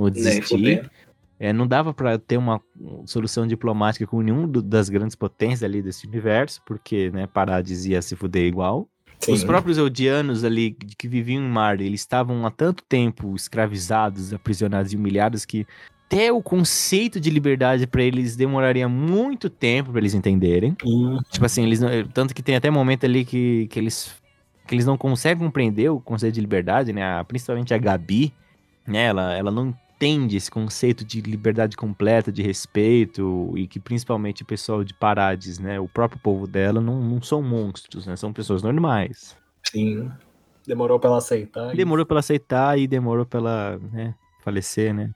ou Nem desistir. fuder. É, não dava pra ter uma solução diplomática com nenhum do- das grandes potências ali desse universo, porque, né, Parades ia se fuder igual. Sim. Os próprios Eldianos ali que viviam em Marley, eles estavam há tanto tempo escravizados, aprisionados e humilhados que até o conceito de liberdade pra eles demoraria muito tempo pra eles entenderem. Hum, Tipo assim, eles não- tanto que tem até momento ali que, que eles que eles não conseguem compreender o conceito de liberdade, né? A- Principalmente a Gabi, né? Ela, ela não entende esse conceito de liberdade completa, de respeito e que principalmente o pessoal de Parades, né? O próprio povo dela não, não são monstros, né? São pessoas normais. sim. Demorou pra ela aceitar. e Demorou pra ela aceitar e demorou pra ela, né? Falecer, né?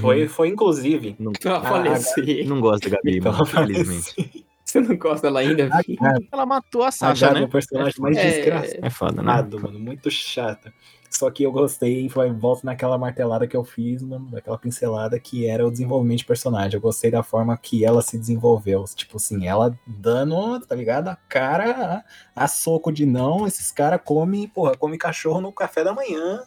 Foi, foi inclusive. Não, Ah, falecer. não gosto da Gabi, Então, infelizmente. Você não gosta dela ainda, Vi? Ela matou a A Sasha, é né? o personagem mais É, desgraçado. É foda, né? mano. Muito chato. Só que eu gostei e foi, volto naquela martelada que eu fiz, mano, daquela pincelada que era o desenvolvimento de personagem. Eu gostei da forma que ela se desenvolveu. Tipo assim, ela dando, tá ligado? A cara a, a soco de não, esses caras comem, porra, come cachorro no café da manhã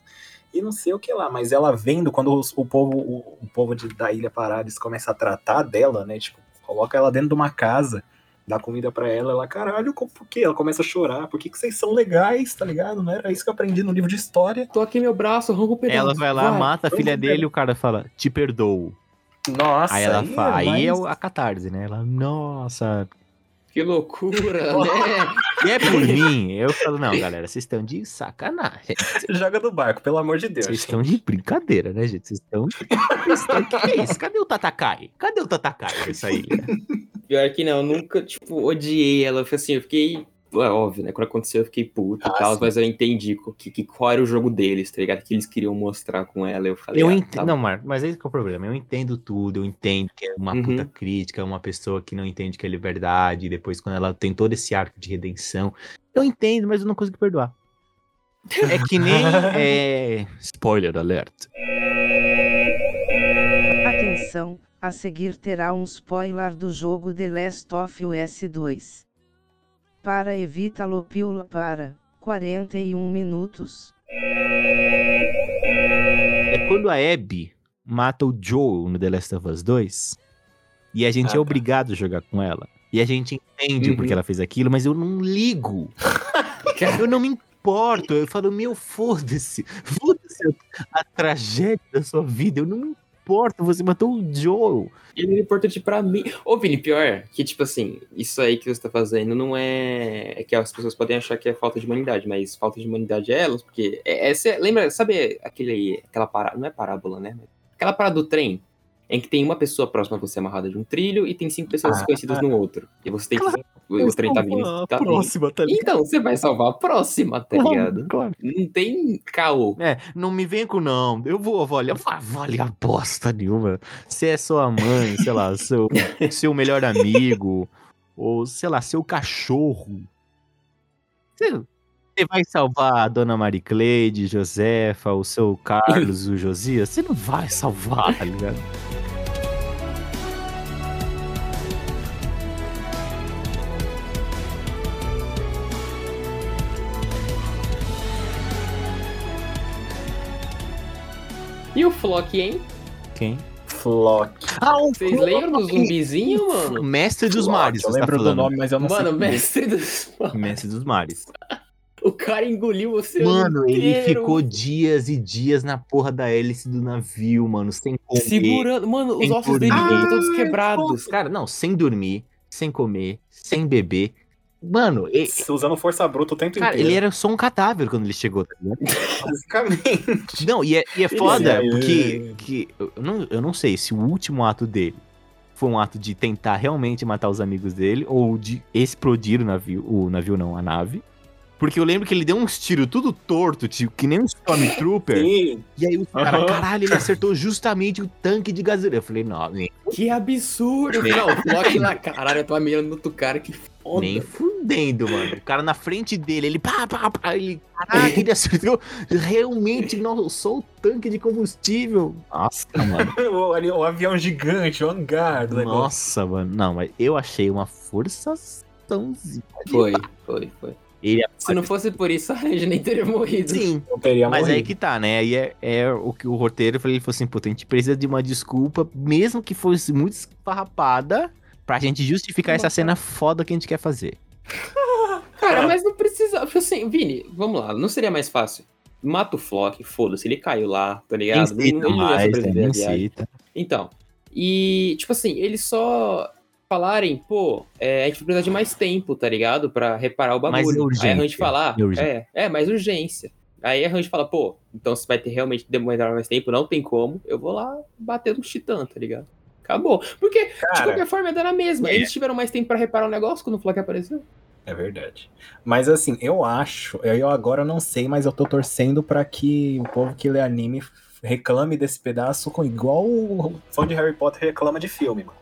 e não sei o que lá. Mas ela vendo, quando os- o povo, o, o povo de, da Ilha Parades começa a tratar dela, né? Tipo, coloca ela dentro de uma casa dá comida pra ela, ela, caralho, por quê? Ela começa a chorar, por que, que vocês são legais, tá ligado? Não era isso que eu aprendi no livro de história. Tô aqui meu braço, arranca o pedaço. Ela vai lá, mata a filha dele e o cara fala, te perdoo. Nossa, aí ela aí fala, é aí é a catarse, né? Ela, nossa. Que loucura, né? E é por mim, eu falo, não, galera, vocês estão de sacanagem. Joga do barco, pelo amor de Deus. Vocês estão de brincadeira, né, gente? Vocês estão. O que é isso? Cadê o Tatakai? Cadê o Tatakai nessa ilha? Pior que não, eu nunca, tipo, odiei ela. Assim, eu fiquei. É óbvio, né? Quando aconteceu, eu fiquei puto Ah, e tal, sim. mas eu entendi que, que, qual era o jogo deles, tá ligado? Que eles queriam mostrar com ela. Eu falei, Eu ah, entendo. tá Não, Marco, mas esse que é o problema. Eu entendo tudo, eu entendo que é uma Uhum. puta crítica, uma pessoa que não entende que é liberdade, e depois quando ela tem todo esse arco de redenção. Eu entendo, mas eu não consigo perdoar. É que nem. é, Spoiler alert. Atenção, a seguir terá um spoiler do jogo The Last of Us 2. Para evitá-lo pula para 41 minutos. É quando a Abby mata o Joel no The Last of Us 2 e a gente Ah, é tá. obrigado a jogar com ela. E a gente entende Uhum. porque ela fez aquilo, mas eu não ligo. eu não me importo. Eu falo, meu, foda-se. Foda-se a tragédia da sua vida. Eu não me importo. Você matou o Joel. Ele é importante pra mim. Ô, Vini, pior que, tipo assim, isso aí que você tá fazendo não é. É que as pessoas podem achar que é falta de humanidade, mas falta de humanidade é elas, porque. É, é- lembra, sabe aquele, aquela parada. Não é parábola, né? Aquela parada do trem, em que tem uma pessoa próxima a você amarrada de um trilho e tem cinco pessoas Ah, desconhecidas no outro. E você tem que. O, o trem tá vindo. Tá próxima, tá ligado? Então, você vai salvar a próxima, tá ligado? Claro. Não tem caô. É, não me vem com não. Eu vou avaliar. Vai avaliar bosta nenhuma. Se é sua mãe, sei lá, seu, seu melhor amigo, ou sei lá, seu cachorro. Você, você vai salvar a dona Maricleide, Josefa, o seu Carlos, o Josias? Você não vai salvar, tá ligado? E o Flock, hein? Quem? Flock. Ah, o Vocês lembram do zumbizinho, mano? Mestre dos Flock, Mares, Eu tá lembro do falando. nome, mas eu não Mano, sei. mestre dos. Mestre dos Mares. O cara engoliu você. Mano, ele inteiro. ficou dias e dias na porra da hélice do navio, mano, sem comer. Segurando. Mano, os ossos dele estavam todos quebrados. Cara, não, sem dormir, sem comer, sem beber. Mano, e- Usando força bruta o tempo cara, inteiro. ele era só um cadáver quando ele chegou, tá ligado? Basicamente. Não, e é, e é foda, é- porque que, eu, não, eu não sei se o último ato dele foi um ato de tentar realmente matar os amigos dele ou de explodir o navio, o navio não, a nave. Porque eu lembro que ele deu uns tiros tudo torto, tipo, que nem um Stormtrooper. Sim. E aí o cara, Aham. caralho, ele acertou justamente o tanque de gasolina. Eu falei, não, nem, Que absurdo. Não, o Flock lá, caralho, eu tava mirando no outro cara, que foda. nem fudendo, mano. O cara na frente dele, ele pá, pá, pá, ele, caraca, ele acertou realmente não, só o tanque de combustível. Nossa, mano. O, o avião gigante, o hangar do negócio. Nossa, mano. Não, mas eu achei uma forçaçãozinha. Foi, foi, foi. Ele Se não fosse por isso, a Regina nem teria morrido. Sim, Eu teria Mas morrido. aí que tá, né? Aí é, é o que o roteiro falou, ele falou assim, puta, a gente precisa de uma desculpa, mesmo que fosse muito esfarrapada, pra gente justificar essa cena foda que a gente quer fazer. Cara, mas não precisa. Assim, Vini, vamos lá, não seria mais fácil? Mata o Flock, foda-se, ele caiu lá, tá ligado? Nem Não- não mais, né? sobreviver à Nem viagem. cita. Então, e, tipo assim, eles só falarem, pô, é, a gente precisa de mais tempo, tá ligado? Pra reparar o Mais bagulho. Aí a urgência. Range falar, É urgência. é, é, mais urgência. Aí a Range fala, pô, então se vai ter realmente demorar mais tempo, não tem como, eu vou lá bater no titã, tá ligado? Acabou. Porque, de Cara, qualquer forma, ia dar na mesma. é. Eles tiveram mais tempo pra reparar o negócio quando o Flock apareceu. É verdade. Mas assim, eu acho, eu agora não sei, mas eu tô torcendo pra que o povo que lê anime reclame desse pedaço com igual o fã de Harry Potter reclama de filme, mano.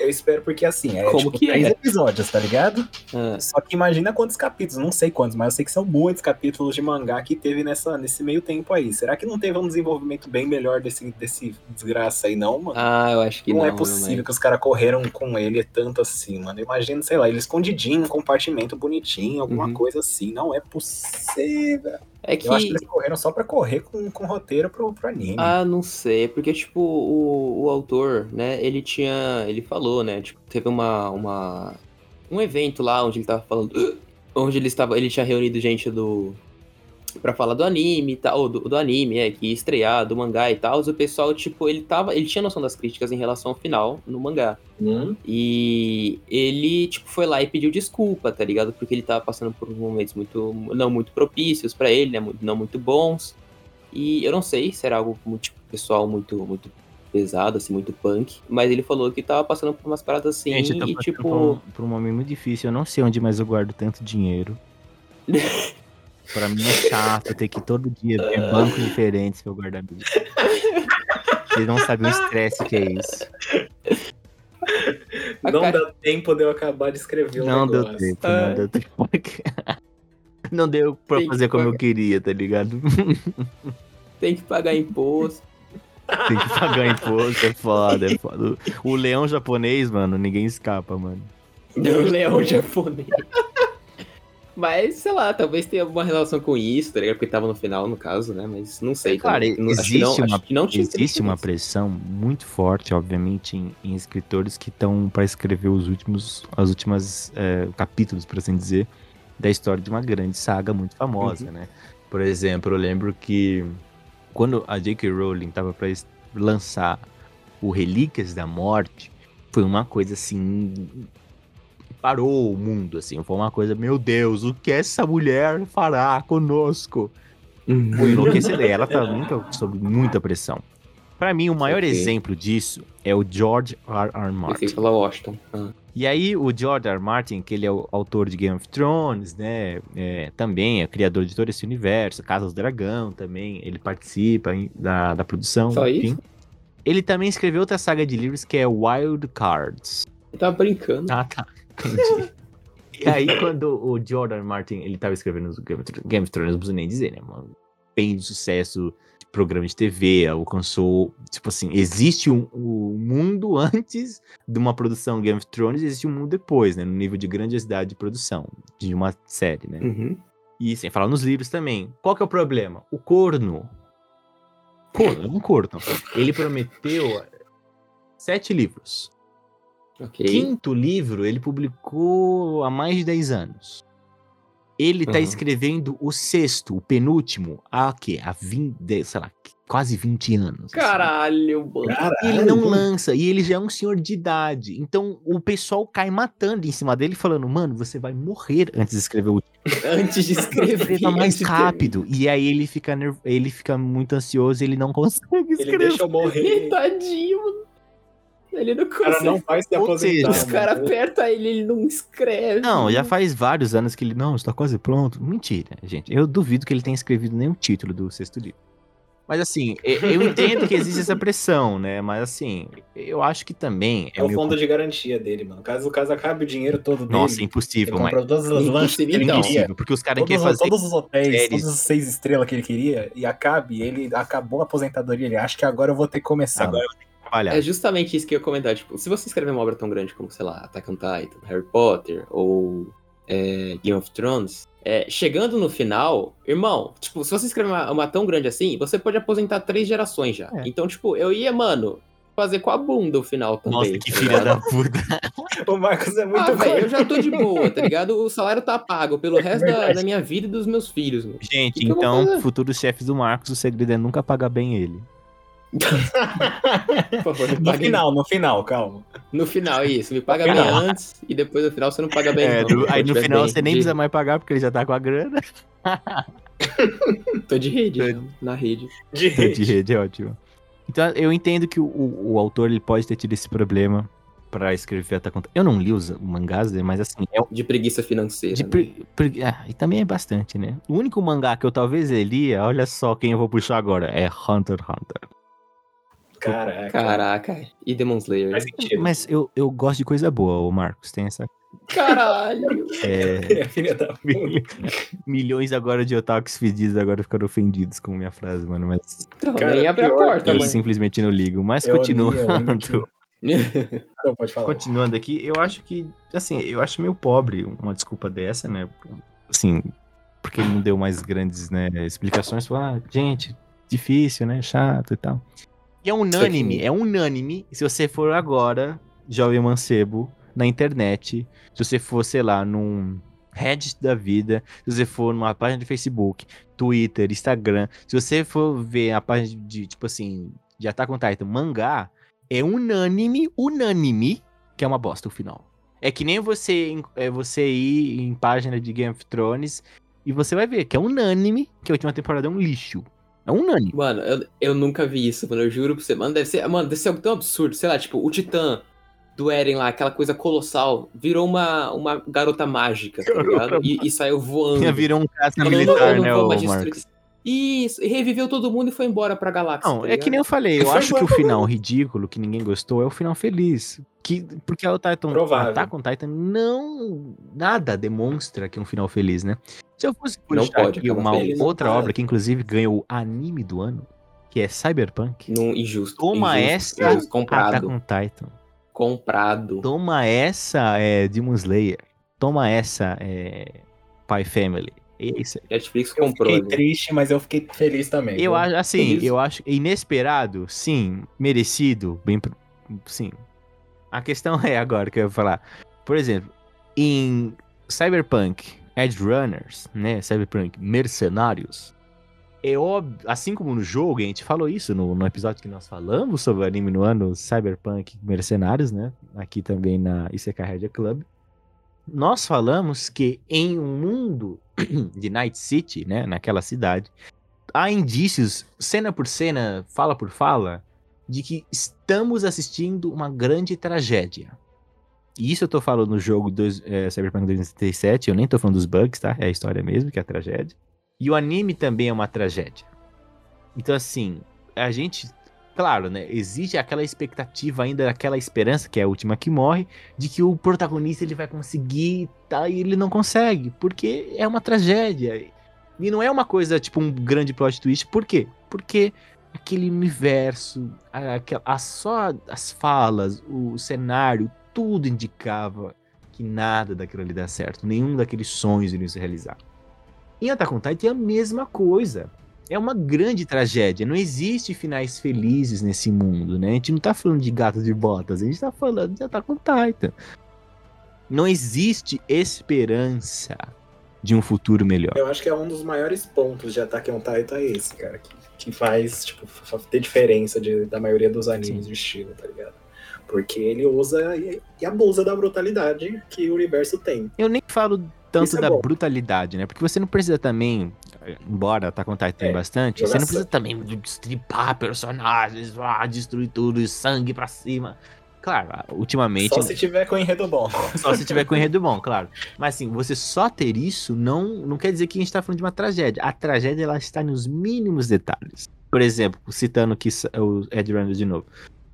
Eu espero porque assim, é Como tipo que três é? episódios, tá ligado? Ah, Só que imagina quantos capítulos, não sei quantos, mas eu sei que são muitos capítulos de mangá que teve nessa, nesse meio tempo aí. Será que não teve um desenvolvimento bem melhor desse, desse desgraça aí, não, mano? ah, eu acho que não, não. é possível que os caras correram com ele tanto assim, mano. Imagina, sei lá, ele escondidinho, um compartimento bonitinho, alguma Uhum. coisa assim. Não é possível. É que. Eu acho que eles correram só pra correr com, com roteiro pro, pro anime. Ah, não sei, porque, tipo, o, o autor, né, ele tinha, ele falou, né, tipo, teve uma, uma, um evento lá onde ele tava falando, onde ele estava, ele tinha reunido gente do, pra falar do anime e tal, do, do anime, é, que ia estrear, do mangá e tal, o pessoal, tipo, ele tava, ele tinha noção das críticas em relação ao final no mangá, Hum? e ele, tipo, foi lá e pediu desculpa, tá ligado? Porque ele tava passando por momentos muito, não muito propícios pra ele, né? Não muito bons. E eu não sei se era algo muito, tipo, pessoal muito, muito pesado, assim, muito punk. Mas ele falou que tava passando por umas paradas assim Gente, eu tô e, tipo... por, um, por um momento muito difícil. Eu não sei onde mais eu guardo tanto dinheiro. pra mim é chato ter que todo dia ter bancos diferentes pra eu guardar dinheiro. Vocês não sabem o estresse que é isso. Não cara- dá tempo de eu acabar de escrever o Não deu negócio. tempo, Ah. não deu tempo. Não deu pra Tem fazer como eu pagar. queria, tá ligado? Tem que pagar imposto. Tem que pagar imposto, é foda, é foda. O leão japonês, mano, ninguém escapa, mano. O leão japonês. Mas, sei lá, talvez tenha alguma relação com isso, tá ligado? Porque tava no final, no caso, né? Mas não sei. Cara, também. Não- existe não- uma- Existe uma pressão muito forte, obviamente, em, em escritores que estão para escrever os últimos, as últimas é, capítulos, por assim dizer, da história de uma grande saga muito famosa, Uhum. né? Por exemplo, eu lembro que quando a J.K. Rowling tava para lançar o Relíquias da Morte, foi uma coisa assim parou o mundo, assim, foi uma coisa, meu Deus, o que essa mulher fará conosco? Uhum. Foi enlouquecedor. Ela tá muito, sob muita pressão. Pra mim, o maior Ok. exemplo disso é o George R. R. Martin. Falar Washington. Ah. E aí, o George R. R. Martin, que ele é o autor de Game of Thrones, né? é, também é criador de todo esse universo, Casa do Dragão também, ele participa em- da, da produção. Só enfim. isso? Ele também escreveu outra saga de livros que é Wild Cards. Tava brincando. Ah, tá. Entendi. e aí, quando o. R. Martin, ele tava escrevendo os Game of Thrones, Game of Thrones, não preciso nem dizer, né, mano? Bem de sucesso, de programa de TV, alcançou, tipo assim, existe um, um mundo antes de uma produção Game of Thrones, existe um mundo depois, né, no nível de grandiosidade de produção de uma série, né? Uhum. E sem falar nos livros também. Qual que é o problema? O corno. Corno, é um corno. Ele prometeu sete livros. Ok. Quinto livro ele publicou há mais de 10 anos. Ele tá Uhum. escrevendo o sexto, o penúltimo, há quê? Há 20, sei lá, quase 20 anos. assim. Caralho, mano. E ele não lança, e ele já é um senhor de idade. Então o pessoal cai matando em cima dele, falando: Mano, você vai morrer antes de escrever o Antes de escrever. escreva mais de rápido. E aí ele fica, nerv... ele fica muito ansioso e ele não consegue Ele escrever. deixa eu morrer. Tadinho, mano. Ele não O cara consegue. não vai se aposentar. seja, Os caras mano. apertam ele, ele não escreve. Não, já faz vários anos que ele. Não, está quase pronto. Mentira, gente. Eu duvido que ele tenha escrevido nenhum título do sexto livro. Mas assim, eu entendo que existe essa pressão, né? Mas assim, eu acho que também. É o meio fundo de garantia dele, mano. Caso o caso acabe o dinheiro todo dele. Nossa, ele impossível, mas. comprou todas as lanches que ele Impossível, porque os caras Todos, querem fazer. todos os hotéis, séries. todos os seis estrelas que ele queria, e acabe, ele acabou a aposentadoria. Ele acha que agora eu vou ter que começar. Agora trabalhar. É justamente isso que eu ia comentar. Tipo, se você escrever uma obra tão grande como, sei lá, Attack on Titan, Harry Potter ou é, Game of Thrones, é, chegando no final, irmão, tipo, se você escrever uma, uma tão grande assim, você pode aposentar três gerações já. É. Então, tipo, eu ia, mano, fazer com a bunda o final também. Nossa, que tá filha da puta. O Marcos é muito Ah, velho, eu já tô de boa, tá ligado? O salário tá pago pelo resto da, da minha vida e dos meus filhos, mano. Gente, que então, futuros chefes do Marcos, o segredo é nunca pagar bem ele. Favor, No pague final, no final, calma. No final, isso. Me paga bem antes e depois no final você não paga bem. É, não. do- aí no final bem você nem de- precisa mais pagar porque ele já tá com a grana. Tô de rede, né? na rede. De de rede, é ótimo. Então eu entendo que o, o- autor ele pode ter tido esse problema pra escrever Attack on Titan. Eu não li os mangás, né, mas assim, é De preguiça financeira. de né? pre- pre- ah, e também é bastante, né? O único mangá que eu talvez lia, olha só quem eu vou puxar agora, é Hunter x Hunter. Caraca. Caraca. E Demon Slayer. Faz sentido. Mas eu, eu gosto de coisa boa, o Marcos. Tem essa. Caralho. é, Filha da milhões agora de otakus fedidos agora ficaram ofendidos com minha frase, mano. Mas Então, Cara, nem abre a porta, eu mano. simplesmente não ligo. Mas Eu continuando. li que- Não, pode falar. Continuando aqui, eu acho que, assim, eu acho meio pobre uma desculpa dessa, né? Assim, porque ele não deu mais grandes né, explicações. Falou, ah, gente, difícil, né? Chato e tal. E é unânime, é unânime. Se você for agora, jovem mancebo, na internet, se você for, sei lá, num Reddit da vida, se você for numa página de Facebook, Twitter, Instagram, se você for ver a página de, tipo assim, de Attack on Titan, mangá, é unânime, unânime, que é uma bosta o final. É que nem você, é você ir em página de Game of Thrones e você vai ver que é unânime que a última temporada é um lixo. É unânime. Mano, eu, eu nunca vi isso, mano. Eu juro pra você. Mano, deve ser, mano, deve ser algo tão absurdo. Sei lá, tipo, o Titã do Eren lá, aquela coisa colossal, virou uma, uma garota mágica, tá ligado? E, e saiu voando. Virou um caça "Não, militar, eu não né, vou o mais Marcos? destruir." Isso, e reviveu todo mundo e foi embora pra galáxia. Não, tá é que nem eu falei, eu acho que o final ridículo, que ninguém gostou, é o final feliz. Que, porque o Titan, Provável. Attack on Titan não nada demonstra que é um final feliz, né? Se eu fosse Não puxar pode aqui uma feliz. outra Não obra que inclusive ganhou o anime do ano, que é Cyberpunk, Num injusto. Toma injusto, essa, injusto, comprado. Attack on Titan. Comprado. Toma essa, é, Demon Slayer. Toma essa, é, Spy Family. É isso aí. Netflix Eu comprou. fiquei né? triste, mas eu fiquei feliz também. Eu acho, assim, Feliz. eu acho inesperado, sim, merecido, bem, sim. A questão é agora que eu vou falar. Por exemplo, em Cyberpunk Edge Runners, né, Cyberpunk Mercenários, é óbvio, assim como no jogo, a gente falou isso no, no episódio que nós falamos sobre o anime no ano Cyberpunk Mercenários, né, aqui também na Isekai Media Club, nós falamos que em um mundo de Night City, né, naquela cidade, há indícios, cena por cena, fala por fala, de que estamos assistindo uma grande tragédia. E isso eu tô falando no jogo dois, é, Cyberpunk 2077, eu nem tô falando dos bugs, tá? É a história mesmo, que é a tragédia. E o anime também é uma tragédia. Então, assim, a gente. Claro, né? Existe aquela expectativa ainda, aquela esperança, que é a última que morre, de que o protagonista ele vai conseguir, tá? E ele não consegue, porque é uma tragédia. E não é uma coisa tipo um grande plot twist. Por quê? Porque aquele universo, a, a- só as falas, o cenário, tudo indicava que nada daquilo ali dá certo. Nenhum daqueles sonhos iriam se realizar. Em Attack on Titan é a mesma coisa. É uma grande tragédia. Não existe finais felizes nesse mundo, né? A gente não tá falando de gato de botas, a gente tá falando de Attack on Titan. Não existe esperança de um futuro melhor. Eu acho que é um dos maiores pontos de Attack on Titan é esse, cara. Que, que faz, tipo, ter diferença de- da maioria dos animes de estilo, tá ligado? Porque ele usa e, e abusa da brutalidade que o universo tem. Eu nem falo tanto é da bom. brutalidade, né? Porque você não precisa também, embora Attack on Titan tem É, bastante, você não precisa também destripar personagens, ah, destruir tudo, e sangue pra cima. Claro, ultimamente, Só se tiver com enredo bom. só se tiver com enredo bom, claro. Mas assim, você só ter isso não, não quer dizer que a gente tá falando de uma tragédia. A tragédia, ela está nos mínimos detalhes. Por exemplo, citando aqui o Ed Runner de novo.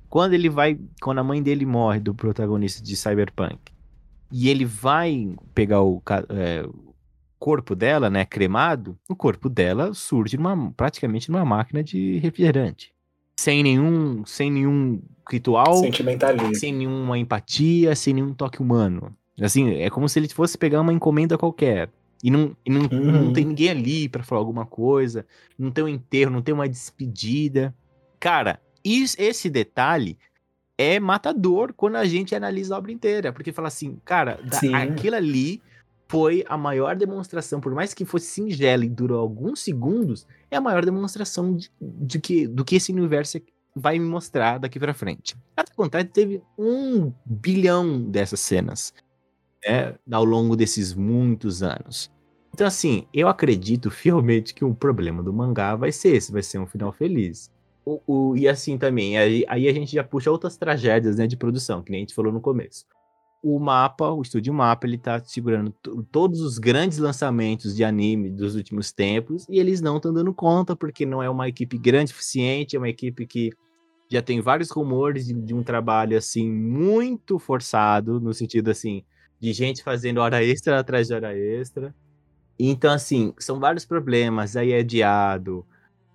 Quando ele vai, quando a mãe dele morre, do protagonista de Cyberpunk, e ele vai pegar o é, o corpo dela, né, cremado, o corpo dela surge numa, praticamente numa máquina de refrigerante. Sem nenhum, sem nenhum ritual, Sentimentalismo. sem nenhuma empatia, sem nenhum toque humano. Assim, é como se ele fosse pegar uma encomenda qualquer. E não, e não, Uhum. não tem ninguém ali pra falar alguma coisa, não tem um enterro, não tem uma despedida. Cara, is- esse detalhe é matador quando a gente analisa a obra inteira. Porque fala assim, cara, da- aquilo ali foi a maior demonstração, por mais que fosse singela e durou alguns segundos, é a maior demonstração de, de que, do que esse universo vai me mostrar daqui pra frente. Até Titan teve um bilhão dessas cenas né, ao longo desses muitos anos. Então, assim, eu acredito fielmente que o problema do mangá vai ser esse, vai ser um final feliz. O, o- e assim também, aí, aí a gente já puxa outras tragédias né, de produção, que nem a gente falou no começo. O mapa, o estúdio Mapa, ele tá segurando to- todos os grandes lançamentos de anime dos últimos tempos e eles não estão dando conta porque não é uma equipe grande o suficiente, é uma equipe que Já tem vários rumores de, de um trabalho assim muito forçado, no sentido assim, de gente fazendo hora extra atrás de hora extra. Então, assim, são vários problemas. Aí é adiado,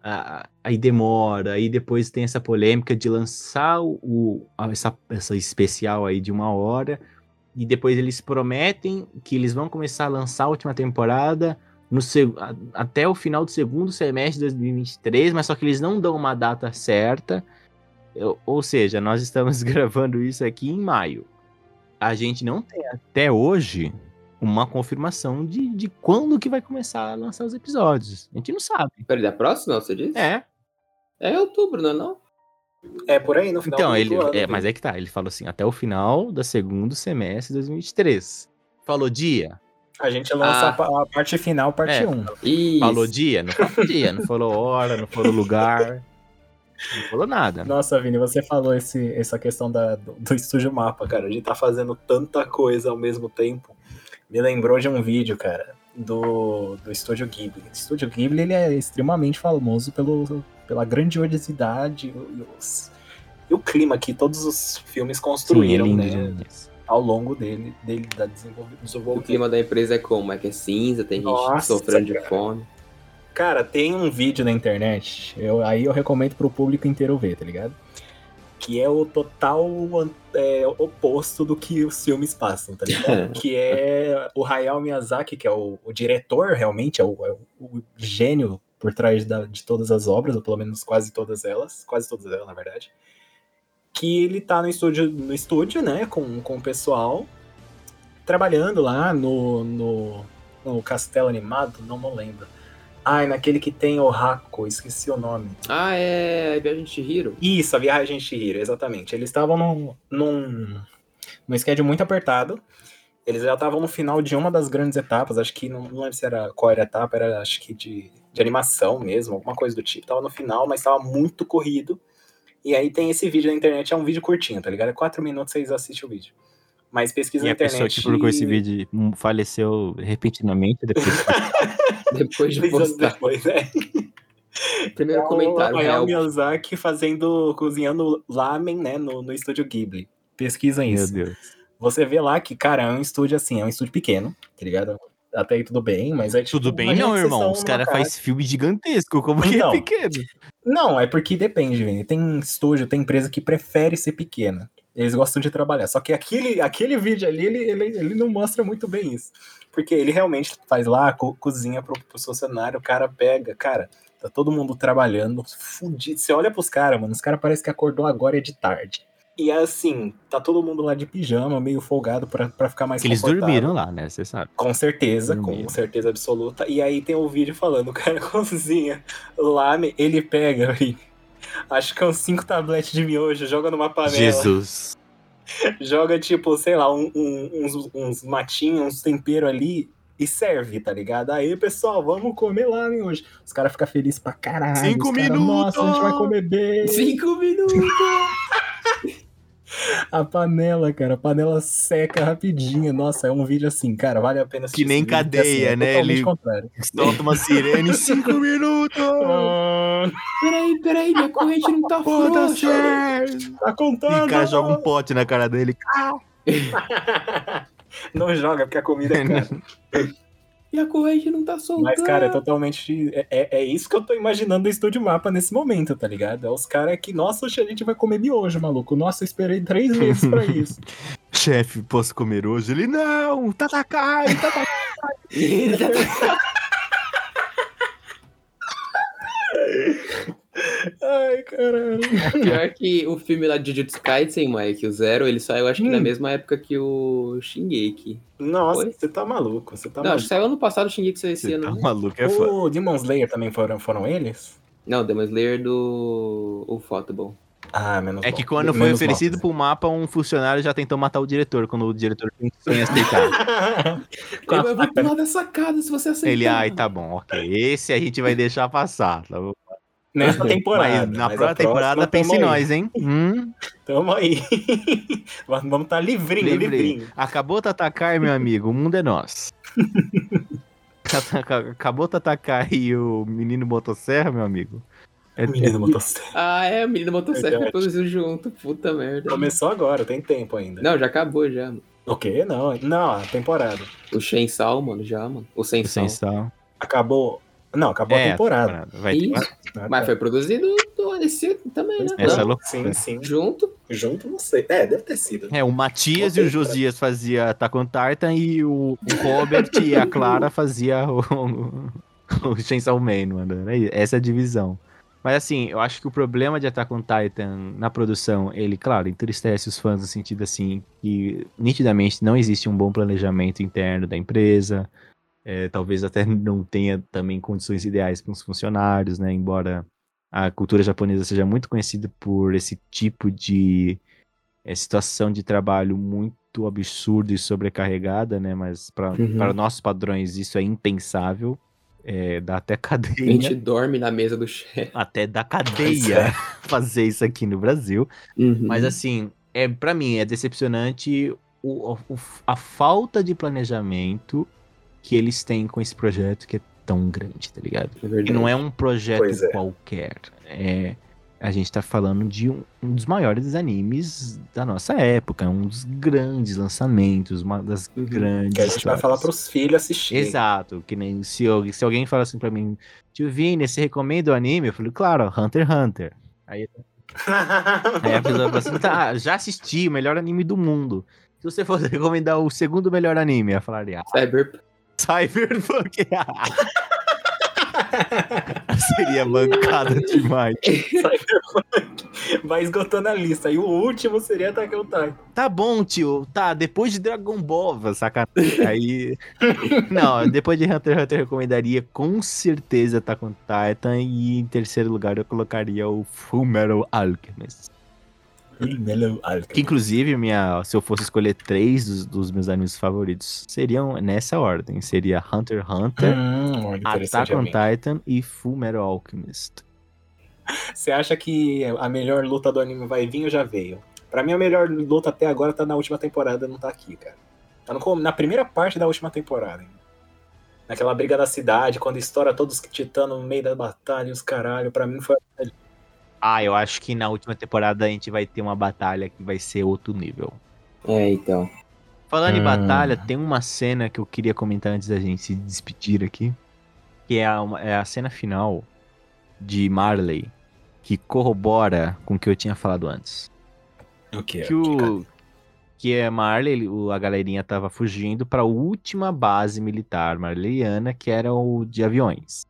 a- aí demora, aí depois tem essa polêmica de lançar o, essa, essa especial aí de uma hora. E depois eles prometem que eles vão começar a lançar a última temporada no até o final do segundo semestre de 2023, mas só que eles não dão uma data certa. Eu- ou seja, nós estamos gravando isso aqui em maio. A gente não tem até hoje uma confirmação de, de quando que vai começar a lançar os episódios. A gente não sabe. Peraí, da próxima, você disse? É. É outubro, não é não? É por aí, no final Então, do ele. ano, É, mas é que tá. Ele falou assim, até o final do segundo semestre de 2023. Falou dia? A gente lança Ah. a pa- a parte final, parte É. 1. Isso. Falou dia? Não falou dia. Não falou hora, não falou lugar. Não falou nada. Nossa, Vini, você falou esse, essa questão da, do, do estúdio mapa, cara. A gente tá fazendo tanta coisa ao mesmo tempo. Me lembrou de um vídeo, cara, do, do Estúdio Ghibli. O Estúdio Ghibli ele é extremamente famoso pelo, pela grandiosidade e, os- e o clima que todos os filmes Sim, é construíram, lindo né? Ao longo dele, dele da desenvolve- O desenvolvimento. clima da empresa é como? É que é cinza, tem gente Nossa, sofrendo de cara. fome. Cara, tem um vídeo na internet, eu, aí eu recomendo pro público inteiro ver, tá ligado? Que é o total é, oposto do que os filmes passam, tá ligado? que é o Hayao Miyazaki, que é o, o diretor, realmente, é o, é o gênio por trás da- de todas as obras, ou pelo menos quase todas elas, quase todas elas, na verdade. Que ele tá no estúdio, no estúdio né, com, com o pessoal, trabalhando lá no, no, no castelo animado, não me lembro. Ai, naquele que tem o Hako, esqueci o nome. Ah, é a Viagem de Chihiro? Isso, a Viagem de Chihiro, exatamente. Eles estavam num, num, num schedule muito apertado. Eles já estavam no final de uma das grandes etapas, acho que não, não lembro se era qual era a etapa, era acho que de, de animação mesmo, alguma coisa do tipo. Tava no final, mas tava muito corrido. E aí tem esse vídeo na internet, é um vídeo curtinho, tá ligado? É quatro minutos vocês assistem o vídeo. Mas pesquisa E na a internet. pessoa que colocou esse vídeo faleceu repentinamente depois. Depois de postar. depois, né? Primeiro comentário, o Hayao real. Miyazaki fazendo, cozinhando lamen, né, no, no estúdio Ghibli. Pesquisa Meu isso. Deus. Você vê lá que, cara, é um estúdio assim, é um estúdio pequeno, tá ligado? Até aí tudo bem, mas é tipo. Tudo bem, não, que irmão. Os caras fazem filme gigantesco, como que Então. é pequeno? Não, é porque depende, Vini. Tem estúdio, tem empresa que prefere ser pequena. Eles gostam de trabalhar. Só que aquele, aquele vídeo ali, ele, ele, ele não mostra muito bem isso. Porque ele realmente faz lá, co- cozinha pro, pro funcionário, o cara pega, cara, tá todo mundo trabalhando, fudido. Você olha pros caras, mano, os caras parecem que acordou agora é de tarde. E é assim, tá todo mundo lá de pijama, meio folgado pra, pra ficar mais eles dormiram lá, né? Você sabe. Com certeza, Dormiram. com certeza absoluta. E aí tem o vídeo falando, o cara cozinha lá, ele pega, acho que é uns cinco tabletes de miojo, joga numa panela, Jesus. joga tipo, sei lá, um- um- uns, uns matinhos, uns temperos ali e serve, tá ligado? Aí, pessoal, vamos comer lá hoje. Os caras ficam felizes pra caralho. Cinco cara, minutos! Nossa, a gente vai comer bem. Cinco minutos! A panela, cara, a panela seca rapidinho. Nossa, é um vídeo assim, cara, vale a pena assistir. Que nem esse vídeo, assim, cadeia, é né? Ele- contrário. Solta uma sirene em cinco minutos! Ah, Peraí, peraí, minha corrente não tá Foda frouxa. Tá E contando. o cara joga um pote na cara dele. Não joga, porque a comida é cara. Minha corrente não tá soltando. Mas, cara, é totalmente. É, é- é isso que eu tô imaginando do Estúdio Mapa nesse momento, tá ligado? É os caras que, nossa, oxe, a gente vai comer miojo, maluco. Nossa, eu esperei três meses pra isso. Chefe, posso comer hoje? Ele, não! Tatakai! Tatakai! Ai, caralho. Pior que o filme lá de Jujutsu Kaisen, Mike, o Zero, ele saiu acho que na Hum. mesma época que o Shingeki. Nossa, você tá maluco, você tá não, acho que maluco. saiu ano passado o Shingeki saiu esse Você ano. tá né? maluco, é foda. O Demon Slayer também foram, foram eles? Não, Demon Slayer do o Photoball. Ah, menos É mal. que quando foi Menos oferecido mal. pro mapa, um funcionário já tentou matar o diretor, quando o diretor pensou em aceitar. Vou faca, pular dessa casa se você aceitar. Ele, ai, tá bom, ok. Esse a gente vai deixar passar. Tá bom? Nessa temporada. Mas na mas próxima temporada, pense em nós, hein? Hum, Tamo aí. Vamos estar tá livrinho, livre. livrinho. Acabou Tatakai, meu amigo, o mundo é nosso. Acabou Tatakai e o menino Motosserra, meu amigo. É, Menino motosserra. Ah, é, o menino motosserra Verdade. produziu junto. Puta merda. Começou agora, tem tempo ainda. Não, já acabou já, mano. O quê? Não, não, a temporada. O Chainsaw, mano, já, mano. O é, Sensal. sem sal. Acabou. Não, acabou É, a temporada. Vai ter. Ah, Mas tá. foi produzido do esse também, né? Essa é loucura. Sim, sim. Junto. Junto, não sei. É, deve ter sido. É, o Matias e o Josias fazia Attack on Titan e o, Robert e a Clara fazia o, o, o Chainsaw Man, mano. Era Essa é a divisão. Mas assim, eu acho que o problema de Attack on Titan na produção, ele, claro, entristece os fãs no sentido assim, que nitidamente não existe um bom planejamento interno da empresa. É, talvez até não tenha também condições ideais para os funcionários, né? Embora a cultura japonesa seja muito conhecida por esse tipo de é, situação de trabalho muito absurda e sobrecarregada, né? Mas para Uhum. nossos padrões isso é impensável. É, dá até A cadeia gente dorme na mesa do chefe. até da Pois cadeia é. fazer isso aqui no Brasil. Uhum. Mas assim, é para mim é decepcionante o, o- a falta de planejamento que eles têm com esse projeto que é tão grande, tá ligado? É. Que não é um projeto é. qualquer. É, a gente tá falando de um, um dos maiores animes da nossa época, um dos grandes lançamentos, uma das Uhum. grandes. Que a gente vai histórias. falar pros filhos assistirem. Exato, que nem se, eu- se alguém fala assim pra mim, tio Vini, você recomenda o anime? Eu falei, claro, Hunter x Hunter. Aí, aí a pessoa fala assim, tá, já assisti, o melhor anime do mundo. Se você fosse recomendar o segundo melhor anime, eu falaria, ah, Cyber... Cyberpunk. Seria mancada demais. Vai esgotando a lista. E o último seria Attack on Titan. Tá bom, tio. Tá, depois de Dragon Ball, sacanagem. Aí. Não, depois de Hunter x Hunter eu recomendaria com certeza Attack on Titan. E em terceiro lugar eu colocaria o Full Metal Alchemist. Alchemist. Que inclusive, minha, se eu fosse escolher três dos, dos meus animes favoritos, seriam nessa ordem. Seria Hunter x Hunter, Hum, Attack on. Titan e Full Metal Alchemist. Você acha que a melhor luta do anime vai vir ou já veio? Pra mim, a melhor luta até agora tá na última temporada, não tá aqui, cara. Tá no na primeira parte da última temporada. hein? Naquela briga da cidade, quando estoura todos os titanos no meio da batalha e os caralho. Pra mim foi. Ah, eu acho que na última temporada a gente vai ter uma batalha que vai ser outro nível. É, então. Falando em Hum. batalha, tem uma cena que eu queria comentar antes da gente se despedir aqui. Que é a, é a cena final de Marley. Que corrobora com o que eu tinha falado antes. O que? Que o. Que é Marley, ele- o- a galerinha tava fugindo pra última base militar marleyana, que era o de aviões.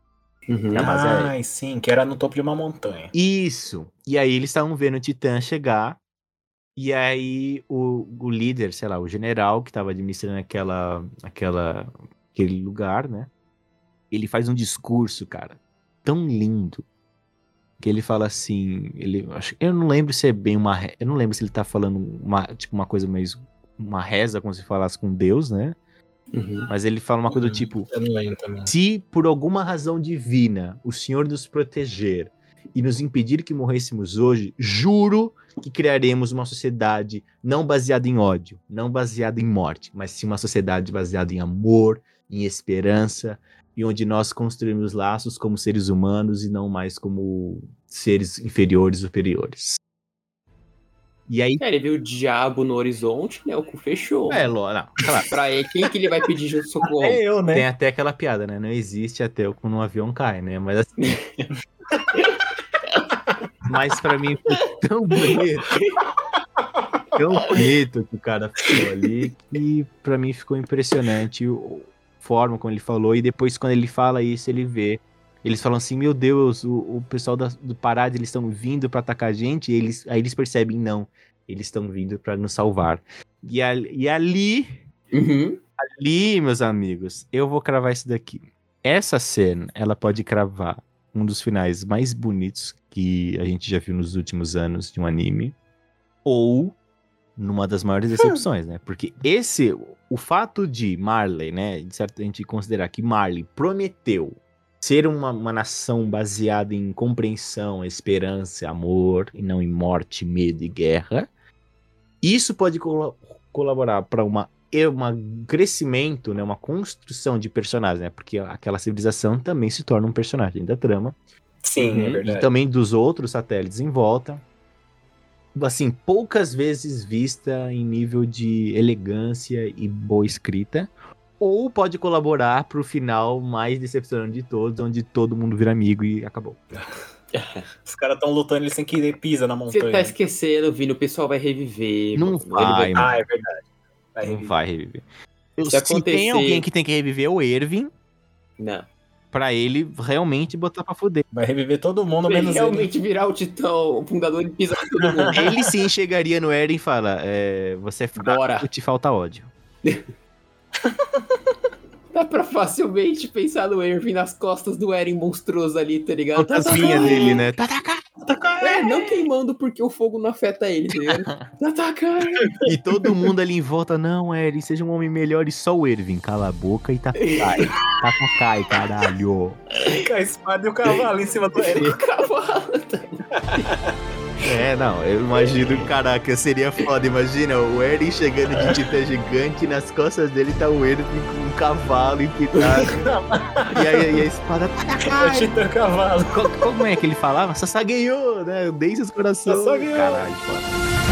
Uhum. Mas é- sim, que era no topo de uma montanha. Isso! E aí eles estavam vendo o Titã chegar. E aí o, o líder, sei lá, o general que estava administrando aquela, aquela, aquele lugar, né? Ele faz um discurso, cara, tão lindo. Que ele fala assim, ele, acho, eu não lembro se é bem uma, eu não lembro se ele tá falando uma, tipo uma coisa mais uma reza como se falasse com Deus, né? Uhum. Mas ele fala uma coisa do Hum, tipo, se por alguma razão divina o Senhor nos proteger e nos impedir que morrêssemos hoje, juro que criaremos uma sociedade não baseada em ódio, não baseada em morte, mas sim uma sociedade baseada em amor, em esperança e onde nós construímos laços como seres humanos e não mais como seres inferiores superiores. E aí, É, ele viu o diabo no horizonte, né? O cu fechou. é, Ló, não, claro, Pra ele, quem que ele vai pedir socorro? É eu, né? Tem até aquela piada, né? Não existe até quando um avião cai, né? Mas assim. Mas pra mim foi tão bonito. Tão bonito que o cara falou ali que pra mim ficou impressionante a forma como ele falou. E depois, quando ele fala isso, ele vê. Eles falam assim: Meu Deus, o, o pessoal da- do Parade eles estão vindo pra atacar a gente. E eles, aí eles percebem: Não, eles estão vindo pra nos salvar. E, a- e ali Uhum. Ali, meus amigos, eu vou cravar isso daqui. Essa cena, ela pode cravar um dos finais mais bonitos que a gente já viu nos últimos anos de um anime, ou numa das maiores decepções, né? Porque esse, o fato de Marley, né, de certo a gente considerar que Marley prometeu ser uma, uma nação baseada em compreensão, esperança, amor, e não em morte, medo e guerra, isso pode colo- colaborar para uma um crescimento, né, uma construção de personagens, né? Porque aquela civilização também se torna um personagem da trama. Sim, Uhum. é E verdade. também dos outros satélites em volta. Assim, poucas vezes vista em nível de elegância e boa escrita. Ou pode colaborar pro final mais decepcionante de todos, onde todo mundo vira amigo e acabou. Os caras estão lutando, eles têm que ir pisa na Você montanha. tá esquecendo, Vini, o pessoal vai reviver. Não. Ele vai, Ah, é verdade. Vai Não reviver. vai reviver. Se Se, acontecer- tem alguém que tem que reviver é o Ervin, Não. pra ele realmente botar pra fuder. Vai reviver todo mundo, Ele menos ele. realmente virar o titão, o fundador e pisar todo mundo. Ele sim chegaria no Eren e fala: é, Você é fraco, Bora. te falta ódio. Dá pra facilmente pensar no Erwin nas costas do Eren monstruoso ali, tá ligado? Fantasminha dele, né? É, não queimando porque o fogo não afeta ele, tá ligado? E todo mundo ali em volta, não, Eren, seja um homem melhor. E só o Ervin, cala a boca e Tatakai. Tatakai, caralho. Com a espada e o cavalo em cima do Eren. Cavalo. É, não, eu imagino, caraca, seria foda. Imagina o Eren chegando de titã gigante e nas costas dele tá o Ervin com um cavalo empinado. e, aí, e a espada, É o Tatakai. Titã Cavalo. Co- Como é que ele falava? Sasageyo, né? Deixa os corações. Sasageyo. Caralho, foda.